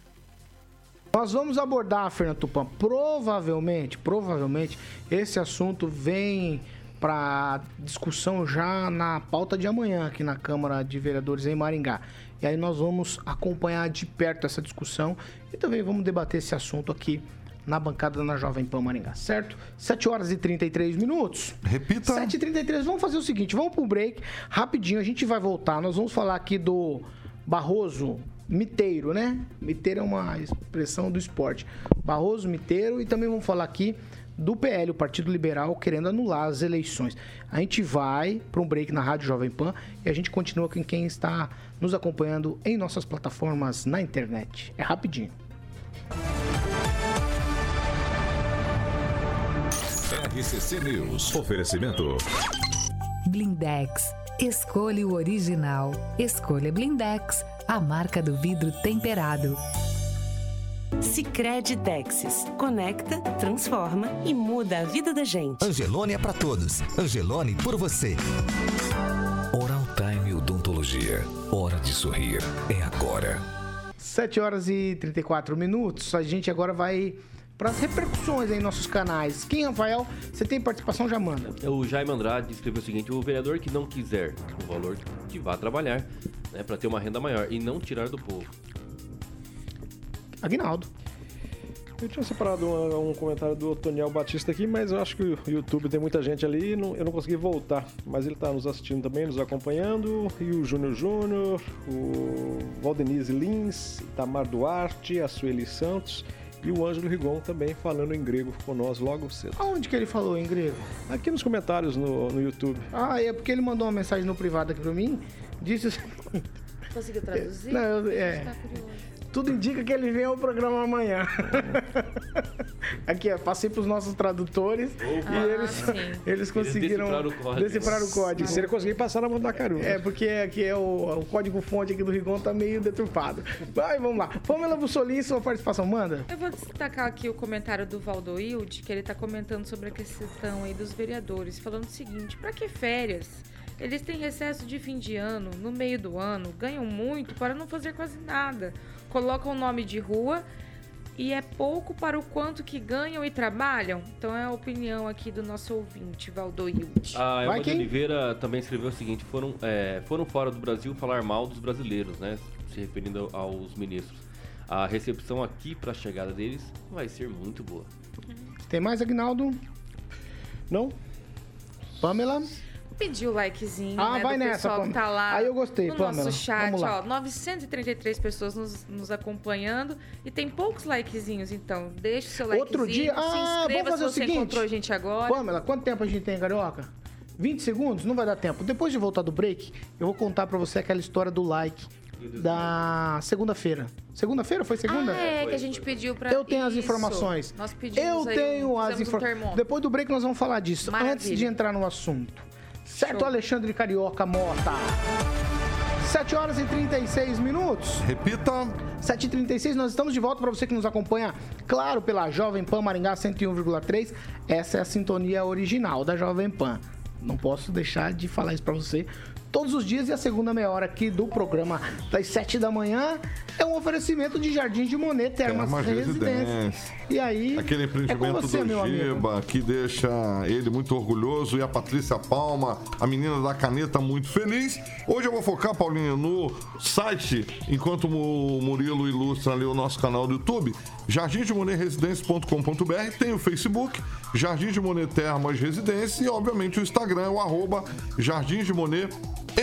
Nós vamos abordar, Fernando Tupan, provavelmente, provavelmente, esse assunto vem para discussão já na pauta de amanhã aqui na Câmara de Vereadores em Maringá. E aí nós vamos acompanhar de perto essa discussão e também vamos debater esse assunto aqui na bancada na Jovem Pan Maringá, certo? 7 horas e 33 minutos. Repita. 7h33, vamos fazer o seguinte, vamos pro break, rapidinho, a gente vai voltar, nós vamos falar aqui do Barroso Miteiro, né? Miteiro é uma expressão do esporte. Barroso Miteiro e também vamos falar aqui do PL, o Partido Liberal, querendo anular as eleições. A gente vai para um break na Rádio Jovem Pan e a gente continua com quem está nos acompanhando em nossas plataformas na internet. É rapidinho. RCC News. Oferecimento. Blindex. Escolha o original. Escolha Blindex, a marca do vidro temperado. Sicredi Texas. Conecta, transforma e muda a vida da gente. Angelone é pra todos. Angelone por você. Oral Time Odontologia. Hora de sorrir. É agora. 7 horas e 34 minutos. A gente agora vai para as repercussões aí em nossos canais. Quem, Rafael, você tem participação, já manda. O Jaime Andrade escreveu o seguinte: o vereador que não quiser o valor que vá trabalhar, né, para ter uma renda maior e não tirar do povo. Aguinaldo. Eu tinha separado um, um comentário do Toniel Batista aqui, mas eu acho que o YouTube tem muita gente ali e não- eu não consegui voltar. Mas ele está nos assistindo também, nos acompanhando. E o Júnior Júnior, o Valdenise Lins, Tamar Duarte, a Sueli Santos e o Ângelo Rigon também falando em grego com nós logo cedo. Aonde que ele falou em grego? Aqui nos comentários no, no YouTube. Ah, é porque ele mandou uma mensagem no privado aqui pra mim. Disse. Conseguiu traduzir? Não, é. Tá curioso. Tudo indica que ele vem ao programa amanhã. Aqui, ó, passei pros nossos tradutores e Ah, eles, sim. eles conseguiram decifraram o código. decifrar o código. E se ele conseguir passar na mão da Caru. É, porque aqui é o, o código fonte aqui do Rigon tá meio deturpado. Vai, vamos lá. Pamela Bussolini, sua participação, manda. Eu vou destacar aqui o comentário do Valdoilde, que ele tá comentando sobre a questão aí dos vereadores, falando o seguinte: pra que férias? Eles têm recesso de fim de ano, no meio do ano, ganham muito para não fazer quase nada. Colocam o nome de rua e é pouco para o quanto que ganham e trabalham. Então é a opinião aqui do nosso ouvinte, Valdoilde. A Elma Vai de? Oliveira também escreveu o seguinte: foram, é, foram fora do Brasil falar mal dos brasileiros, né? se referindo aos ministros. A recepção aqui para a chegada deles vai ser muito boa. Tem mais, Agnaldo? Não? Pamela? Pediu o likezinho, Ah, né, vai do nessa, pessoal que Pamela. tá lá Aí eu gostei, no Pamela. nosso chat, Vamos lá. ó, 933 pessoas nos, nos acompanhando e tem poucos likezinhos, então deixa o seu likezinho, Outro dia- se Ah, inscreva vamos fazer se o seguinte. encontrou a gente agora. Pamela, quanto tempo a gente tem, Carioca? 20 segundos? Não vai dar tempo. Depois de voltar do break, eu vou contar pra você aquela história do like da segunda-feira. Segunda-feira? Foi segunda? Ah, é, que a gente pediu pra... Eu tenho as Isso. informações. Nós pedimos Eu aí, tenho as um informações. termômetro. Depois do break nós vamos falar disso. Maravilha. Antes de entrar no assunto. Certo. Alexandre Carioca Mota? 7 horas e 36 minutos. Repita. 7h36, nós estamos de volta para você que nos acompanha, claro, pela Jovem Pan Maringá 101,3. Essa é a sintonia original da Jovem Pan. Não posso deixar de falar isso para você todos os dias e a segunda meia hora aqui do programa das 7 da manhã é um oferecimento de Jardim de Monet Termas Termas Residência. E aí, Aquele é empreendimento você, meu do. Giba, que deixa ele muito orgulhoso e a Patrícia Palma, a menina da caneta, muito feliz. Hoje eu vou focar, Paulinho, no site, enquanto o Murilo ilustra ali o nosso canal do YouTube, jardimdemonetresidencia.com.br, tem o Facebook, Jardim de Monet Termas Residência e, obviamente, o Instagram é o arroba Jardim de Monet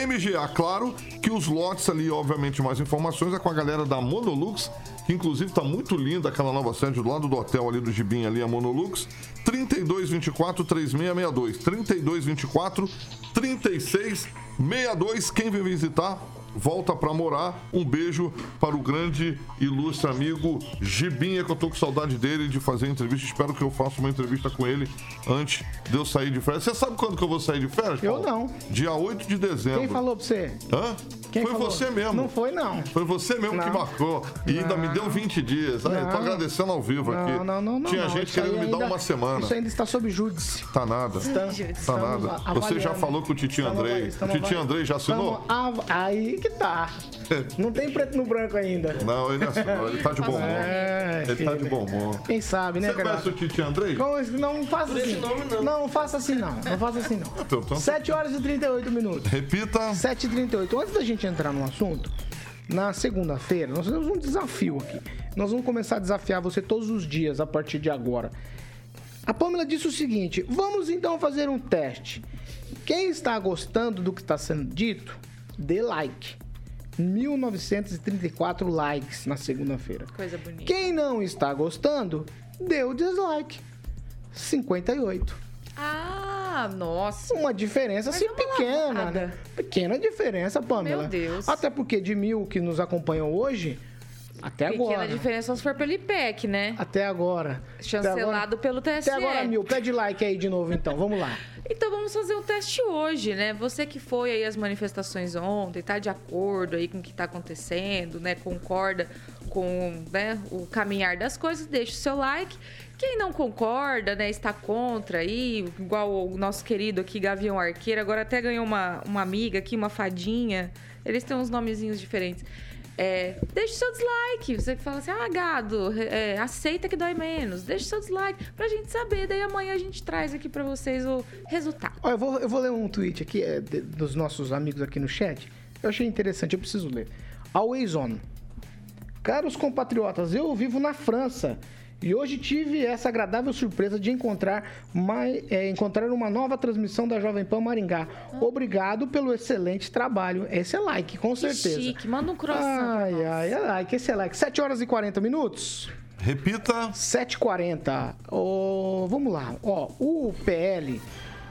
MGA. Claro que os lotes ali, obviamente, mais informações é com a galera da Monolux, que inclusive tá muito linda aquela nova sede do lado do hotel ali do Gibim, ali a Monolux. 3224 3662. 3224 3662. Quem vem visitar, volta pra morar. Um beijo para o grande, ilustre amigo Gibinha, que eu tô com saudade dele de fazer entrevista. Espero que eu faça uma entrevista com ele antes de eu sair de férias. Você sabe quando que eu vou sair de férias? Eu Paulo? não. Dia 8 de dezembro. Quem falou pra você? Hã? Quem foi falou? você mesmo. Não foi, não. Foi você mesmo que Não. marcou. E ainda me deu 20 dias. Aí, eu tô Não. agradecendo ao vivo aqui. Não, não, não, não. Tinha não. gente querendo me dar uma semana. Isso ainda está sob júdice. Tá nada. Estamos- Tá nada. Você já avaliando. falou com o Titi Andrei. O Titi Andrei já assinou? estamos Aí que tá. Não tem preto no branco ainda. Não, ele assinou. Ele tá de bom humor. É, Ele tá filho. de bom humor. Quem sabe, né, Você cara? conhece o Titi Andrei? Como- Não faça esse assim. nome, não. Não, faça assim não. Não faça assim não. Então, então- 7 horas e 38 minutos. Repita. 7h38. Antes da gente entrar no assunto, na segunda-feira, nós temos um desafio aqui. Nós vamos começar a desafiar você todos os dias a partir de agora. A Pamela disse o seguinte: vamos então fazer um teste. Quem está gostando do que está sendo dito, dê like. 1934 likes na segunda-feira. Coisa bonita. Quem não está gostando, dê o dislike. 58. Ah, nossa. Uma diferença Mas assim é uma pequena, lavada. né? Pequena diferença, Pamela. Meu Deus. Até porque de mil que nos acompanham hoje, até Pequena agora. diferença se for pelo IPEC, né? Até agora. Chancelado pelo TSE. Até agora mil. Pede like aí de novo então, vamos lá. Então vamos fazer um teste hoje, né? Você que foi aí às manifestações ontem, tá de acordo aí com o que tá acontecendo, né? Concorda com né, o caminhar das coisas, deixa o seu like. Quem não concorda, né, está contra aí, igual o nosso querido aqui, Gavião Arqueiro, agora até ganhou uma, uma amiga aqui, uma fadinha. Eles têm uns nomezinhos diferentes. É, deixa o seu dislike. Você fala assim, ah, gado, é, aceita que dói menos. Deixa o seu dislike pra gente saber. Daí amanhã a gente traz aqui pra vocês o resultado. Ó, eu, vou, eu vou ler um tweet aqui é, de- dos nossos amigos aqui no chat. Eu achei interessante, eu preciso ler. Always on. Caros compatriotas, eu vivo na França e hoje tive essa agradável surpresa de encontrar, mai- é, encontrar uma nova transmissão da Jovem Pan Maringá. Obrigado pelo excelente trabalho. Esse é like, com Que certeza. chique. Manda um croissant. Ai, nós. ai, é like, esse é like. 7 horas e 40 minutos. Repita. 7h40. Ó, vamos lá. Ó, o PL,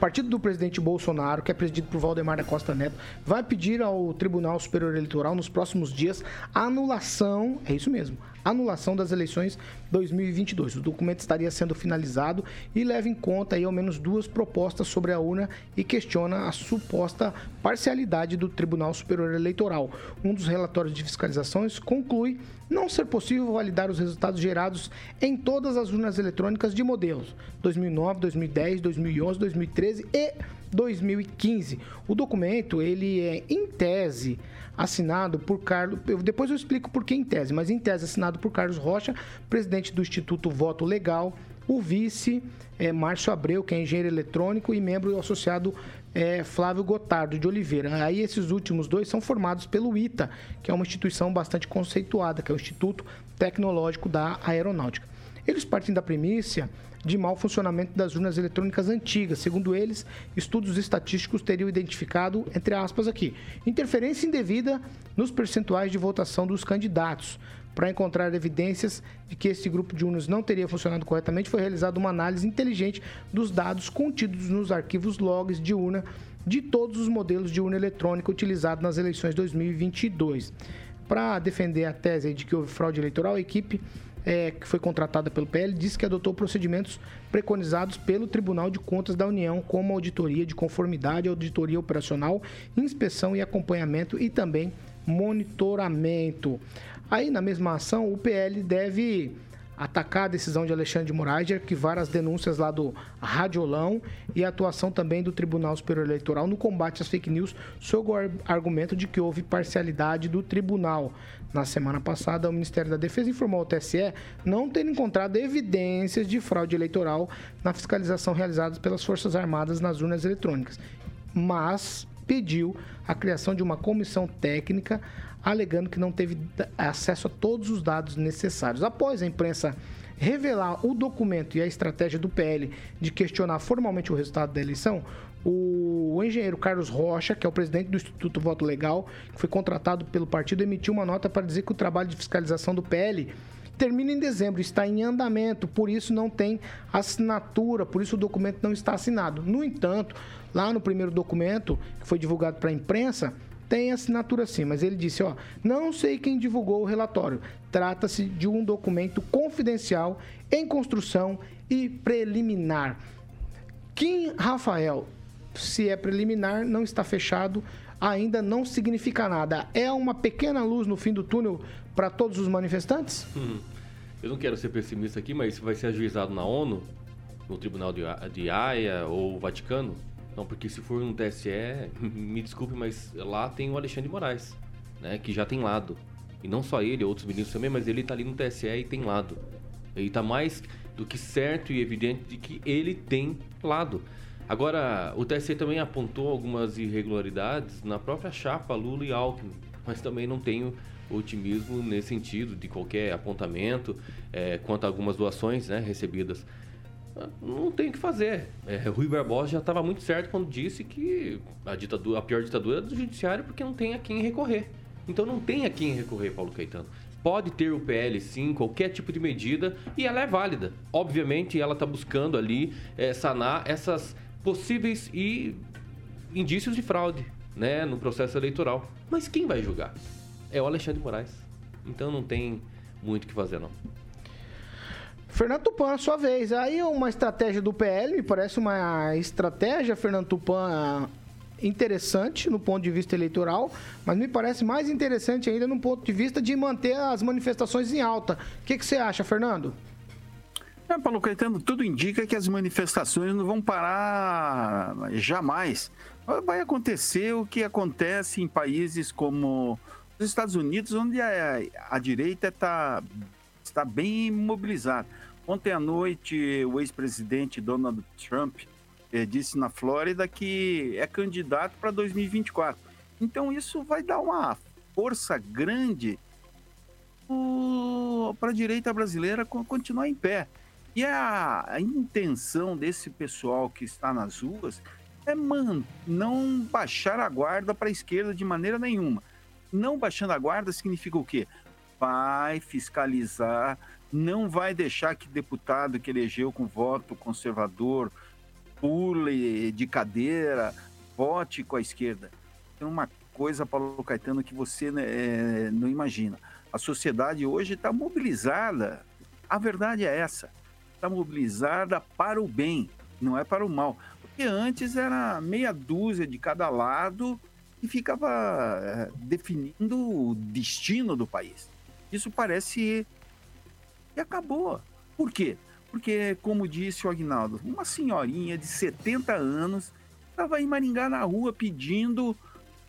partido do presidente Bolsonaro, que é presidido por Valdemar da Costa Neto, vai pedir ao Tribunal Superior Eleitoral nos próximos dias a anulação, é isso mesmo, anulação das eleições 2022. O documento estaria sendo finalizado e leva em conta aí ao menos duas propostas sobre a urna e questiona a suposta parcialidade do Tribunal Superior Eleitoral. Um dos relatórios de fiscalizações conclui não ser possível validar os resultados gerados em todas as urnas eletrônicas de modelos 2009, 2010, 2011, 2013 e 2015. O documento, ele é em tese assinado por Carlos, depois eu explico por que em tese, mas em tese assinado por Carlos Rocha, presidente do Instituto Voto Legal, o vice é Márcio Abreu, que é engenheiro eletrônico e membro associado é, Flávio Gotardo de Oliveira. Aí esses últimos dois são formados pelo ITA, que é uma instituição bastante conceituada, que é o Instituto Tecnológico da Aeronáutica. Eles partem da premissa de mau funcionamento das urnas eletrônicas antigas. Segundo eles, estudos estatísticos teriam identificado, entre aspas aqui, interferência indevida nos percentuais de votação dos candidatos. Para encontrar evidências de que esse grupo de urnas não teria funcionado corretamente, foi realizada uma análise inteligente dos dados contidos nos arquivos logs de urna de todos os modelos de urna eletrônica utilizados nas eleições 2022. Para defender a tese de que houve fraude eleitoral, a equipe é, que foi contratada pelo PL, disse que adotou procedimentos preconizados pelo Tribunal de Contas da União, como auditoria de conformidade, auditoria operacional, inspeção e acompanhamento e também monitoramento. Aí, na mesma ação, o PL deve atacar a decisão de Alexandre de Moraes de arquivar as denúncias lá do Radiolão e a atuação também do Tribunal Superior Eleitoral no combate às fake news sob o argumento de que houve parcialidade do tribunal. Na semana passada, o Ministério da Defesa informou ao TSE não ter encontrado evidências de fraude eleitoral na fiscalização realizada pelas Forças Armadas nas urnas eletrônicas, mas pediu a criação de uma comissão técnica alegando que não teve acesso a todos os dados necessários. Após a imprensa revelar o documento e a estratégia do PL de questionar formalmente o resultado da eleição, o engenheiro Carlos Rocha, que é o presidente do Instituto Voto Legal, que foi contratado pelo partido, emitiu uma nota para dizer que o trabalho de fiscalização do PL termina em dezembro, está em andamento, por isso não tem assinatura, por isso o documento não está assinado. No entanto, lá no primeiro documento, que foi divulgado para a imprensa, tem assinatura sim, mas ele disse, ó, não sei quem divulgou o relatório. Trata-se de um documento confidencial em construção e preliminar. Kim Rafael, se é preliminar, não está fechado, ainda não significa nada. É uma pequena luz no fim do túnel para todos os manifestantes? Hum. Eu não quero ser pessimista aqui, mas vai ser ajuizado na ONU, no Tribunal de, Haia ou Vaticano? Não, porque se for no TSE, me desculpe, mas lá tem o Alexandre de Moraes, né? Que já tem lado. E não só ele, outros ministros também, mas ele está ali no TSE e tem lado. Ele está mais do que certo e evidente de que ele tem lado. Agora, o TSE também apontou algumas irregularidades na própria chapa Lula e Alckmin, mas também não tenho otimismo nesse sentido de qualquer apontamento é, quanto a algumas doações né, recebidas não tem o que fazer. É, Rui Barbosa já estava muito certo quando disse que a, ditadura, a pior ditadura é do judiciário porque não tem a quem recorrer. Então não tem a quem recorrer, Paulo Caetano. Pode ter o PL sim, qualquer tipo de medida, e ela é válida. Obviamente, ela está buscando ali é, sanar essas possíveis e indícios de fraude né, no processo eleitoral. Mas quem vai julgar? É o Alexandre Moraes. Então não tem muito o que fazer, não. Fernando Tupan, a sua vez. Aí uma estratégia do PL, me parece uma estratégia, Fernando Tupan, interessante no ponto de vista eleitoral, mas me parece mais interessante ainda no ponto de vista de manter as manifestações em alta. O que, que você acha, Fernando? É, Paulo Caetano, tudo indica que as manifestações não vão parar jamais. Vai acontecer o que acontece em países como os Estados Unidos, onde a, a direita tá, está bem mobilizada. Ontem à noite, o ex-presidente Donald Trump eh, disse na Flórida que é candidato para 2024. Então, isso vai dar uma força grande para a direita brasileira continuar em pé. E a, a, intenção desse pessoal que está nas ruas é man, não baixar a guarda para a esquerda de maneira nenhuma. Não baixando a guarda significa o quê? Vai fiscalizar não vai deixar que deputado que elegeu com voto conservador pule de cadeira, vote com a esquerda. Tem uma coisa, Paulo Caetano, que você né, é, não imagina. A sociedade hoje está mobilizada. A verdade é essa. Está mobilizada para o bem, não é para o mal. Porque antes era meia dúzia de cada lado e ficava é, definindo o destino do país. Isso parece e acabou. Por quê? Porque, como disse o Agnaldo, uma senhorinha de 70 anos estava em Maringá na rua pedindo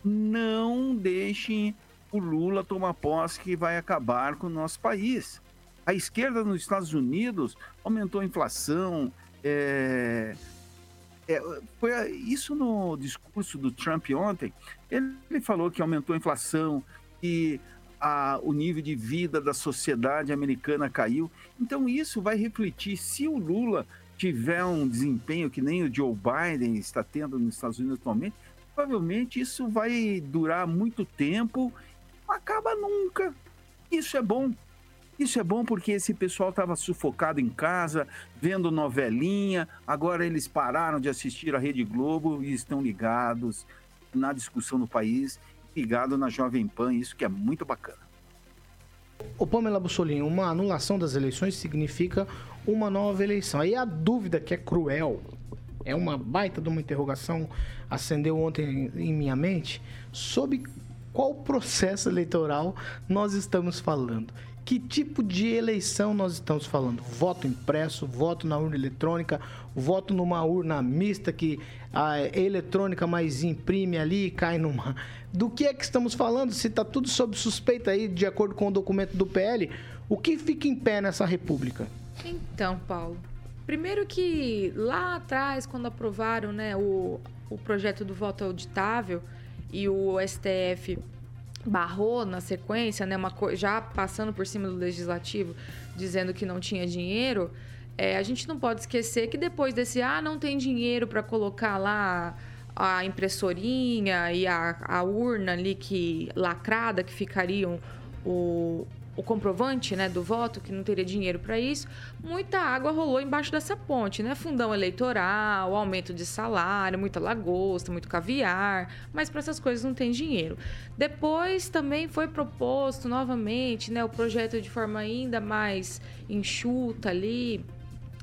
não deixem o Lula tomar posse que vai acabar com o nosso país. A esquerda nos Estados Unidos aumentou a inflação, é... É, foi isso no discurso do Trump ontem. Ele, falou que aumentou a inflação, que a- o nível de vida da sociedade americana caiu. Então, isso vai refletir. Se o Lula tiver um desempenho que nem o Joe Biden está tendo nos Estados Unidos atualmente, provavelmente isso vai durar muito tempo, não acaba nunca. Isso é bom. Isso é bom porque esse pessoal estava sufocado em casa, vendo novelinha, agora eles pararam de assistir a Rede Globo e estão ligados na discussão no país, ligados na Jovem Pan, isso que é muito bacana. Ô Pamela Bussolini, uma anulação das eleições significa uma nova eleição. Aí a dúvida que é cruel, é uma baita de uma interrogação, acendeu ontem em minha mente, sobre qual processo eleitoral nós estamos falando. Que tipo de eleição nós estamos falando? Voto impresso, voto na urna eletrônica, voto numa urna mista que a eletrônica mais imprime ali e cai numa. Do que é que estamos falando? Se está tudo sob suspeita aí, de acordo com o documento do PL, o que fica em pé nessa república? Então, Paulo, primeiro que lá atrás, quando aprovaram né, o, o projeto do voto auditável e o STF barrou na sequência, né, uma já passando por cima do legislativo, dizendo que não tinha dinheiro, é, a gente não pode esquecer que depois desse, ah, não tem dinheiro para colocar lá a impressorinha e a, a urna ali que lacrada que ficariam o, o comprovante né, do voto, que não teria dinheiro para isso, muita água rolou embaixo dessa ponte, né? Fundão eleitoral, aumento de salário, muita lagosta, muito caviar, mas para essas coisas não tem dinheiro. Depois também foi proposto novamente né, o projeto de forma ainda mais enxuta ali,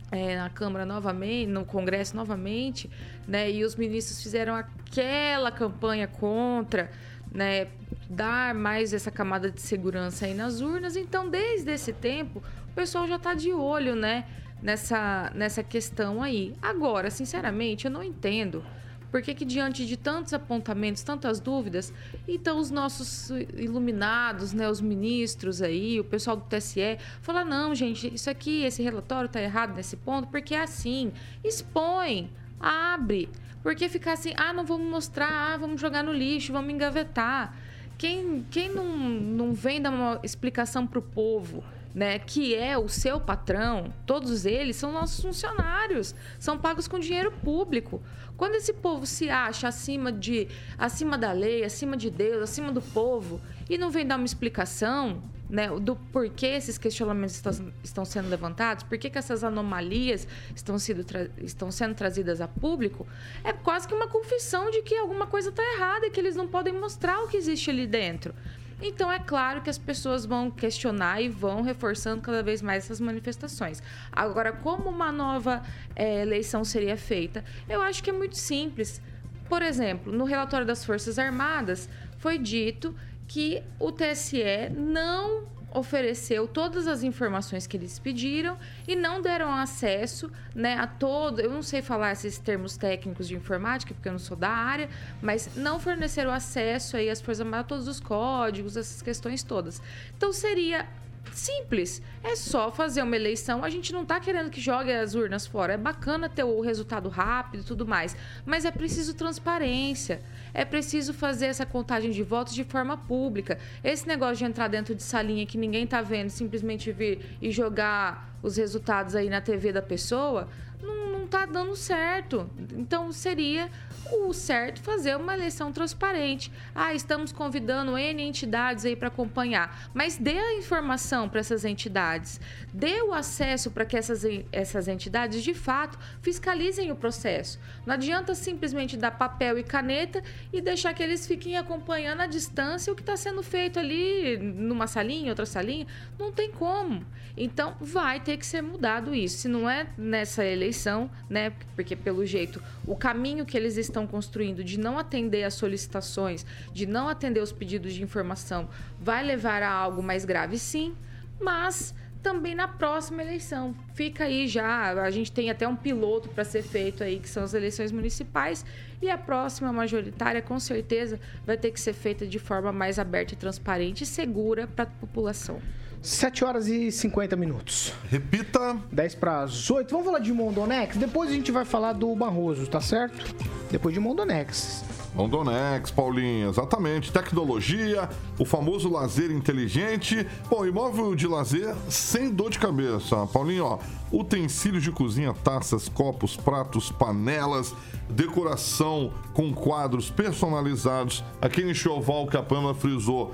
é, na Câmara novamente, no Congresso novamente, né? E os ministros fizeram aquela campanha contra, né? Dar mais essa camada de segurança aí nas urnas. Então, desde esse tempo, o pessoal já está de olho, né? Nessa, nessa questão aí. Agora, sinceramente, eu não entendo por que, que diante de tantos apontamentos, tantas dúvidas, então os nossos iluminados, né, os ministros aí, o pessoal do TSE, fala não, gente, isso aqui, esse relatório tá errado nesse ponto, porque é assim, expõe, abre, porque ficar assim, ah, não vamos mostrar, ah, vamos jogar no lixo, vamos engavetar. Quem, quem não, não vem dar uma explicação pro povo, né, que é o seu patrão, todos eles são nossos funcionários, são pagos com dinheiro público. Quando esse povo se acha acima de acima da lei, acima de Deus, acima do povo e não vem dar uma explicação, né, do porquê esses questionamentos estão, estão sendo levantados, por que, essas anomalias estão, sido estão sendo trazidas a público, é quase que uma confissão de que alguma coisa está errada e que eles não podem mostrar o que existe ali dentro. Então é claro que as pessoas vão questionar e vão reforçando cada vez mais essas manifestações. Agora, como uma nova eh, eleição seria feita? Eu acho que é muito simples. Por exemplo, no relatório das Forças Armadas foi dito que o TSE não ofereceu todas as informações que eles pediram e não deram acesso né, a todo. Eu não sei falar esses termos técnicos de informática, porque eu não sou da área, mas não forneceram acesso aí às Forças a todos os códigos, essas questões todas. Então seria simples. É só fazer uma eleição. A gente não está querendo que jogue as urnas fora. É bacana ter o resultado rápido e tudo mais. Mas é preciso transparência. É preciso fazer essa contagem de votos de forma pública. Esse negócio de entrar dentro de salinha que ninguém está vendo, simplesmente vir e jogar os resultados aí na TV da pessoa, não, não tá dando certo. Então seria o certo fazer uma eleição transparente. Ah, estamos convidando N entidades aí para acompanhar, mas dê a informação para essas entidades, dê o acesso para que essas, essas entidades de fato fiscalizem o processo. Não adianta simplesmente dar papel e caneta e deixar que eles fiquem acompanhando à distância o que está sendo feito ali numa salinha, outra salinha. Não tem como. Então vai ter que ser mudado isso. Se não é nessa eleição, né? Porque pelo jeito o caminho que eles estão construindo de não atender às solicitações, de não atender os pedidos de informação, vai levar a algo mais grave, sim. Mas também na próxima eleição. Fica aí já, a gente tem até um piloto para ser feito aí, que são as eleições municipais, e a próxima majoritária, com certeza, vai ter que ser feita de forma mais aberta e transparente e segura para a população. 7 horas e 50 minutos. Repita. 10 para as 8. Vamos falar de Mondonex? Depois a gente vai falar do Barroso, tá certo? Depois de Mondonex. Mondonex, Paulinha, exatamente. Tecnologia, o famoso lazer inteligente. Bom, imóvel de lazer sem dor de cabeça. Paulinho, ó, utensílios de cozinha, taças, copos, pratos, panelas, decoração com quadros personalizados. Aquele enxoval que a Pamela frisou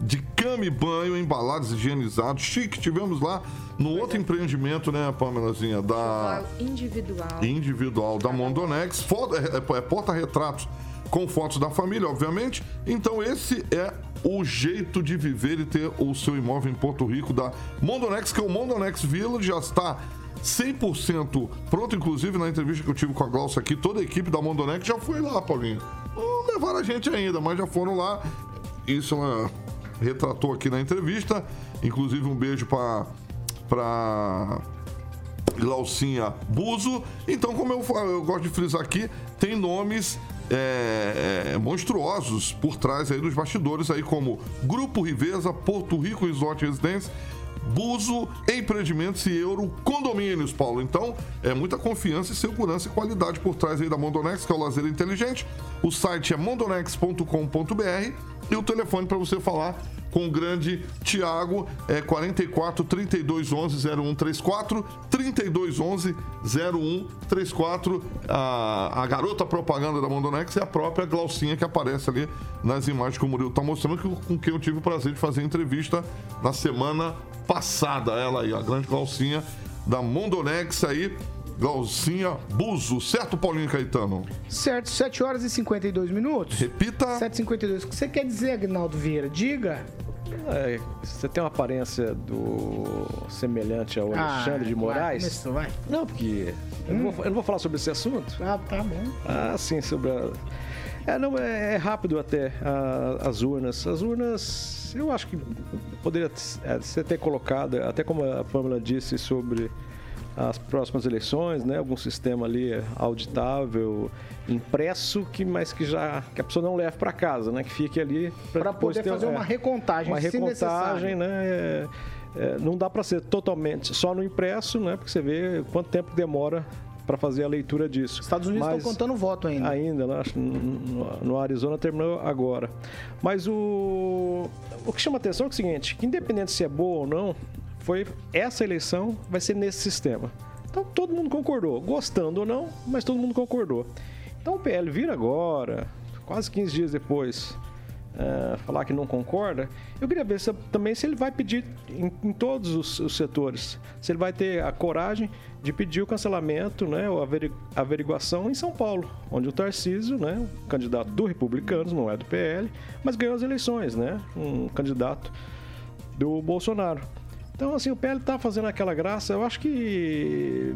de cama e banho, embalados, higienizados. Chique, tivemos lá no outro empreendimento, né, Pamelazinha? Da Individual. individual da Mondonex. Foto- é, é- é porta-retratos com fotos da família, obviamente. Então, esse é o jeito de viver e ter o seu imóvel em Porto Rico da Mondonex, que é o Mondonex Village, já está 100% pronto. Inclusive, na entrevista que eu tive com a Glaucia aqui, toda a equipe da Mondonex já foi lá, Paulinho. Não levaram a gente ainda, mas já foram lá. Isso ela retratou aqui na entrevista. Inclusive, um beijo para Glaucinha Buzo. Então, como eu, falo, eu gosto de frisar aqui, tem nomes é, é, monstruosos por trás aí dos bastidores, aí como Grupo Riveza, Porto Rico Resort Residência, Buzo, Empreendimentos e Euro Condomínios, Paulo. Então, é muita confiança e segurança e qualidade por trás aí da Mondonex, que é o lazer inteligente. O site é mondonex.com.br e o telefone para você falar com o grande Tiago é 44 32 11 0134 32 11 0134 a, a garota propaganda da Mondonex é a própria Glaucinha que aparece ali nas imagens que o Murilo está mostrando que, com quem eu tive o prazer de fazer entrevista na semana passada. Ela aí a grande Glaucinha da Mondonex aí Glaucinha Buzo, certo Paulinho Caetano? Certo, 7 horas e 52 minutos. Repita. 7h52. O que você quer dizer, Agnaldo Vieira? Diga. É, você tem uma aparência do semelhante ao Ah, Alexandre de vai, Moraes? começou, vai. Não, porque eu, não vou, eu não vou falar sobre esse assunto. Ah, tá bom. Ah, sim, sobre a... É, não, é, é rápido até a- as urnas. As urnas, eu acho que poderia é, ser até colocada, até como a Pamela disse sobre as próximas eleições, né? Algum sistema ali auditável, impresso, que mas que já que a pessoa não leve para casa, né? Que fique ali Para poder ter- fazer é, uma recontagem, uma recontagem, necessário. né? É, é, não dá para ser totalmente só no impresso, né? Porque você vê quanto tempo demora para fazer a leitura disso. Estados Unidos Mas- estão contando voto ainda. Ainda, né? No, Arizona terminou agora. Mas o, o que chama atenção é o seguinte: que independente se é boa ou não, foi essa eleição vai ser nesse sistema. Então todo mundo concordou, gostando ou não, mas todo mundo concordou. Então o PL vira agora, quase 15 dias depois, eh, falar que não concorda. Eu queria ver se- também se ele vai pedir em, em todos os, os setores, se ele vai ter a coragem de pedir o cancelamento, né, ou averi- averiguação em São Paulo, onde o Tarcísio, né, candidato do Republicanos, não é do PL, mas ganhou as eleições, né, um candidato do Bolsonaro. Então, assim, o PL tá fazendo aquela graça. Eu acho que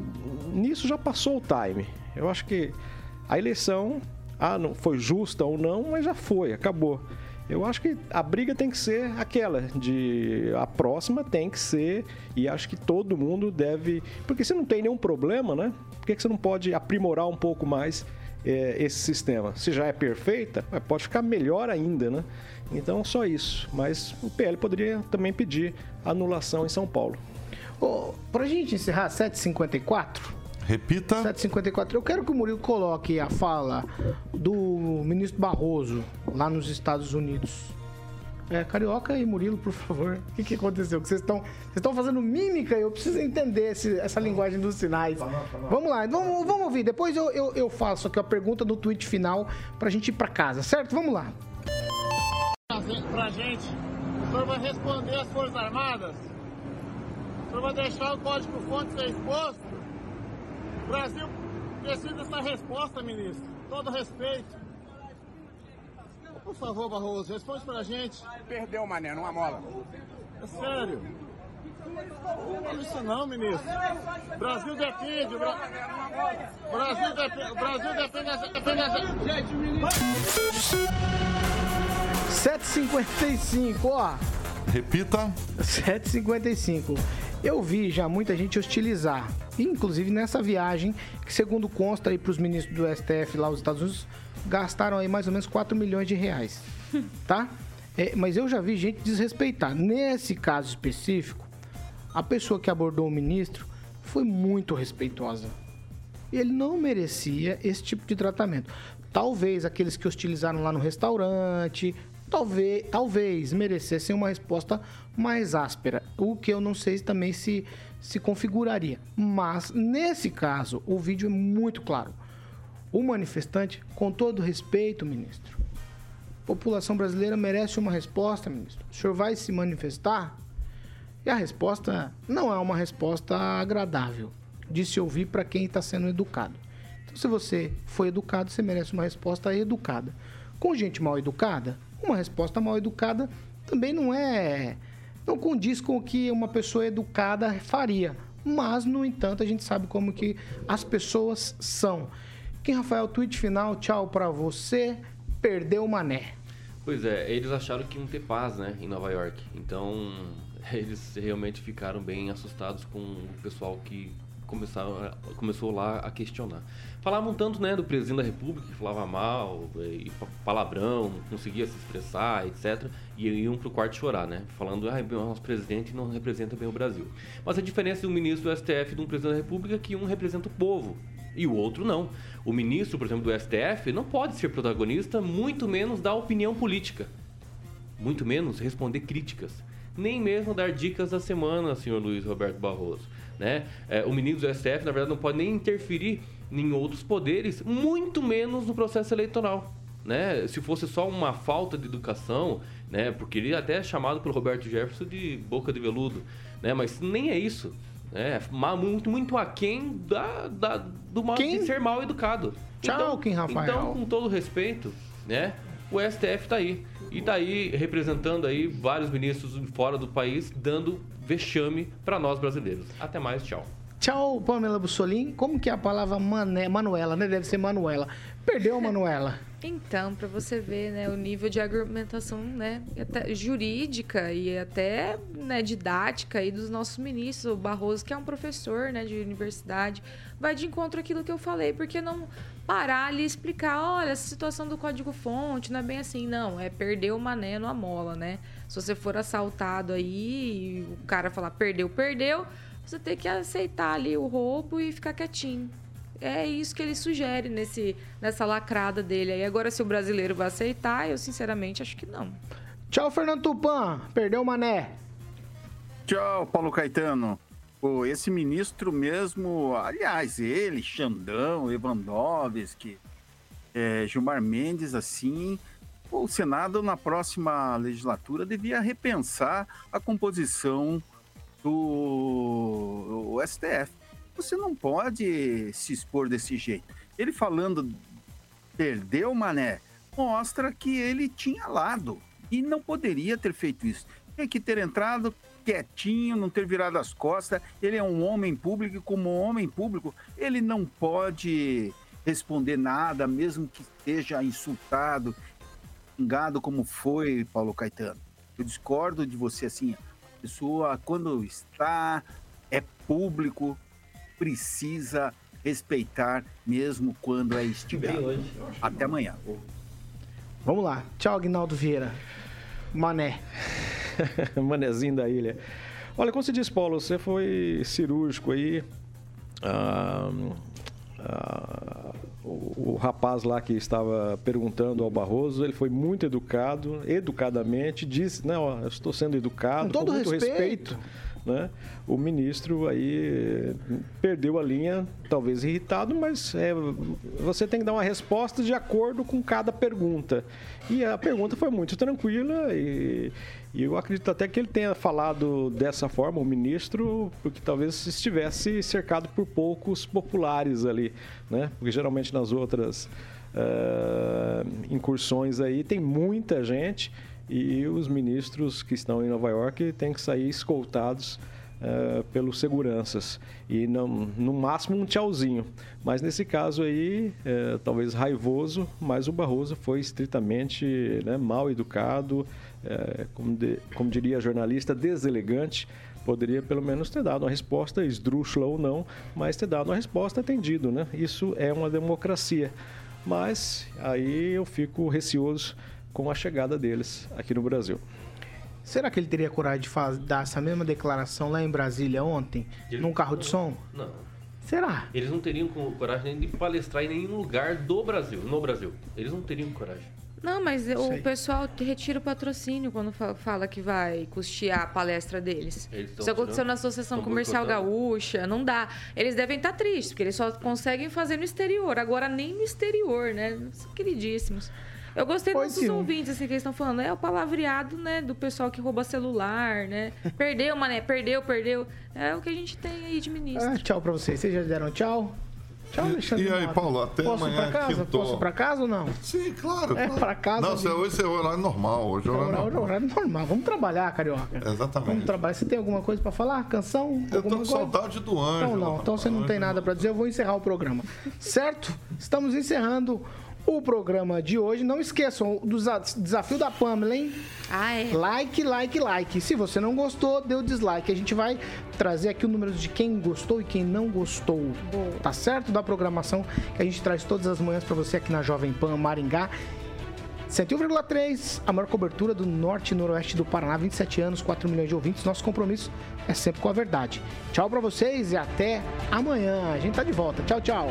nisso já passou o time. Eu acho que a eleição, ah, não foi justa ou não, mas já foi, acabou. Eu acho que a briga tem que ser aquela de a próxima tem que ser e acho que todo mundo deve, porque se não tem nenhum problema, né? Por que você não pode aprimorar um pouco mais é, esse sistema. Se já é perfeita, pode ficar melhor ainda, né? Então, só isso. Mas o PL poderia também pedir anulação em São Paulo. Ô, pra gente encerrar, 7h54. Repita. 7h54. Eu quero que o Murilo coloque a fala do ministro Barroso lá nos Estados Unidos. É, Carioca e Murilo, por favor. O que, que aconteceu? Que vocês estão vocês estão fazendo mímica e eu preciso entender esse- essa linguagem dos sinais. Vamos lá, vamos, vamos ouvir. Depois eu, eu, eu faço aqui a pergunta do tweet final pra gente ir pra casa, certo? Vamos lá. Pra gente. O senhor vai responder às Forças Armadas? O senhor vai deixar o código fonte ser exposto? O Brasil precisa dessa resposta, ministro. Todo respeito. Por favor, Barroso, responde pra gente. Perdeu, mané, numa mola. É sério. Não fala isso não, ministro. Brasil depende. Bra... Brasil depende. O Brasil depende gente, ministro. 7h55, ó. Repita. 7h55. Eu vi já muita gente hostilizar, inclusive nessa viagem, que segundo consta aí pros ministros do STF lá nos Estados Unidos, gastaram aí mais ou menos 4 milhões de reais, tá? É, mas eu já vi gente desrespeitar. Nesse caso específico, a pessoa que abordou o ministro foi muito respeitosa. Ele não merecia esse tipo de tratamento. Talvez aqueles que hostilizaram lá no restaurante, talvez, talvez merecessem uma resposta mais áspera. O que eu não sei também se, se configuraria. Mas, nesse caso, o vídeo é muito claro. O manifestante, com todo respeito, ministro, população brasileira merece uma resposta, ministro. O senhor vai se manifestar? E a resposta não é uma resposta agradável de se ouvir para quem está sendo educado. Então, se você foi educado, você merece uma resposta educada. Com gente mal educada, uma resposta mal educada também não é. não condiz com o que uma pessoa educada faria. Mas, no entanto, a gente sabe como que as pessoas são. Quem, Rafael, tweet final, tchau para você. Perdeu o mané. Pois é, eles acharam que iam ter paz, né, em Nova York. Então, eles realmente ficaram bem assustados com o pessoal que começaram, começou lá a questionar. Falavam tanto né, do presidente da República, que falava mal, e palavrão, não conseguia se expressar, etc. E iam para o quarto chorar, né? Falando, ah, o nosso presidente não representa bem o Brasil. Mas a diferença de um ministro do STF de um presidente da República é que um representa o povo e o outro não. O ministro, por exemplo, do STF não pode ser protagonista, muito menos dar opinião política. Muito menos responder críticas. Nem mesmo dar dicas da semana, senhor Luiz Roberto Barroso. Né? É, o ministro do STF, na verdade, não pode nem interferir em outros poderes, muito menos no processo eleitoral. Né? Se fosse só uma falta de educação, né? porque ele até é chamado pelo Roberto Jefferson de boca de veludo, né? mas nem é isso. Né? É muito, muito aquém da, da, do mal, de ser mal educado. Tchau, então, Rafael. Então, com todo respeito, né? o STF está aí. E está aí representando aí vários ministros fora do país, dando vexame para nós brasileiros. Até mais, tchau. Tchau, Pamela Bussolini. Como que é a palavra mané, Manuela, né? Deve ser Manuela. Perdeu, Manuela. Então, para você ver, né, o nível de argumentação, né, até jurídica e até, né, didática aí dos nossos ministros, o Barroso, que é um professor, né, de universidade, vai de encontro àquilo que eu falei, porque não parar ali e explicar, olha, essa situação do código-fonte não é bem assim, não, é perder o mané no mola, né? Se você for assaltado aí e o cara falar perdeu, perdeu, você tem que aceitar ali o roubo e ficar quietinho. É isso que ele sugere nesse, nessa lacrada dele aí. Agora, se o brasileiro vai aceitar, eu sinceramente acho que não. Tchau, Fernando Tupan. Perdeu o mané. Tchau, Paulo Caetano. Esse ministro mesmo, aliás, ele, Xandão, Lewandowski, é, Gilmar Mendes, assim, o Senado, na próxima legislatura, devia repensar a composição do STF. Você não pode se expor desse jeito. Ele falando perdeu o Mané, mostra que ele tinha lado e não poderia ter feito isso. Tinha que ter entrado quietinho, não ter virado as costas. Ele é um homem público e como homem público, ele não pode responder nada, mesmo que esteja insultado, xingado como foi Paulo Caetano. Eu discordo de você assim, a pessoa quando está é público, precisa respeitar mesmo quando é instigado. Até amanhã. Vamos lá. Tchau, Agnaldo Vieira. Mané. Manezinho da ilha. Olha, como você disse, Paulo, você foi cirúrgico aí. Ah, ah, o, o, rapaz lá que estava perguntando ao Barroso, ele foi muito educado, educadamente, disse, não, eu estou sendo educado, com, todo com muito respeito. respeito né? O ministro aí perdeu a linha, talvez irritado, mas é, você tem que dar uma resposta de acordo com cada pergunta. E a pergunta foi muito tranquila e, e eu acredito até que ele tenha falado dessa forma, o ministro, porque talvez estivesse cercado por poucos populares ali, né? Porque geralmente nas outras uh, incursões aí tem muita gente e os ministros que estão em Nova York têm que sair escoltados uh, pelos seguranças e não, no máximo um tchauzinho. Mas nesse caso aí, uh, talvez raivoso, mas o Barroso foi estritamente né, mal educado, uh, como, de, como diria a jornalista, deselegante poderia pelo menos ter dado uma resposta esdrúxula ou não, mas ter dado uma resposta atendido, né? Isso é uma democracia. Mas aí eu fico receoso com a chegada deles aqui no Brasil. Será que ele teria coragem de faz- dar essa mesma declaração lá em Brasília ontem, Ele- num carro de som? Não. Será? Eles não teriam co- coragem nem de palestrar em nenhum lugar do Brasil, no Brasil. Eles não teriam coragem. Não, mas Sei. o pessoal retira o patrocínio quando fa- fala que vai custear a palestra deles. Isso aconteceu na Associação Comercial? Gaúcha, não dá. Eles devem estar tristes, porque eles só conseguem fazer no exterior. Agora, nem no exterior, né? São queridíssimos. Eu gostei Pois dos ouvintes, assim, que eles estão falando. É o palavreado, né? Do pessoal que rouba celular, né? Perdeu, mané. Perdeu, perdeu. É o que a gente tem aí de ministro. Ah, tchau pra vocês. Vocês já deram tchau? Tchau, Alexandre. e aí, Mota. Paulo, até Posso ir amanhã, pra casa? Posso ir pra casa ou não? Sim, claro. É, claro. pra casa, Não, amigo. hoje é horário normal. Hoje é É horário horário, normal. horário normal. Vamos trabalhar, carioca. Vamos Exatamente. trabalhar. Você tem alguma coisa pra falar? Canção? Eu tô Alguma com coisa? saudade do anjo. Então não, então você não tem nada pra dizer, eu vou encerrar o programa. Certo? Estamos encerrando o programa de hoje. Não esqueçam do desa- desafio da Pamela, hein? Ah, é. Like, like, like. Se você não gostou, dê o dislike. A gente vai trazer aqui o número de quem gostou e quem não gostou. Tá certo? Da programação que a gente traz todas as manhãs pra você aqui na Jovem Pan Maringá. 101,3, a maior cobertura do norte e noroeste do Paraná, 27 anos, 4 milhões de ouvintes. Nosso compromisso é sempre com a verdade. Tchau pra vocês e até amanhã. A gente tá de volta. Tchau, tchau.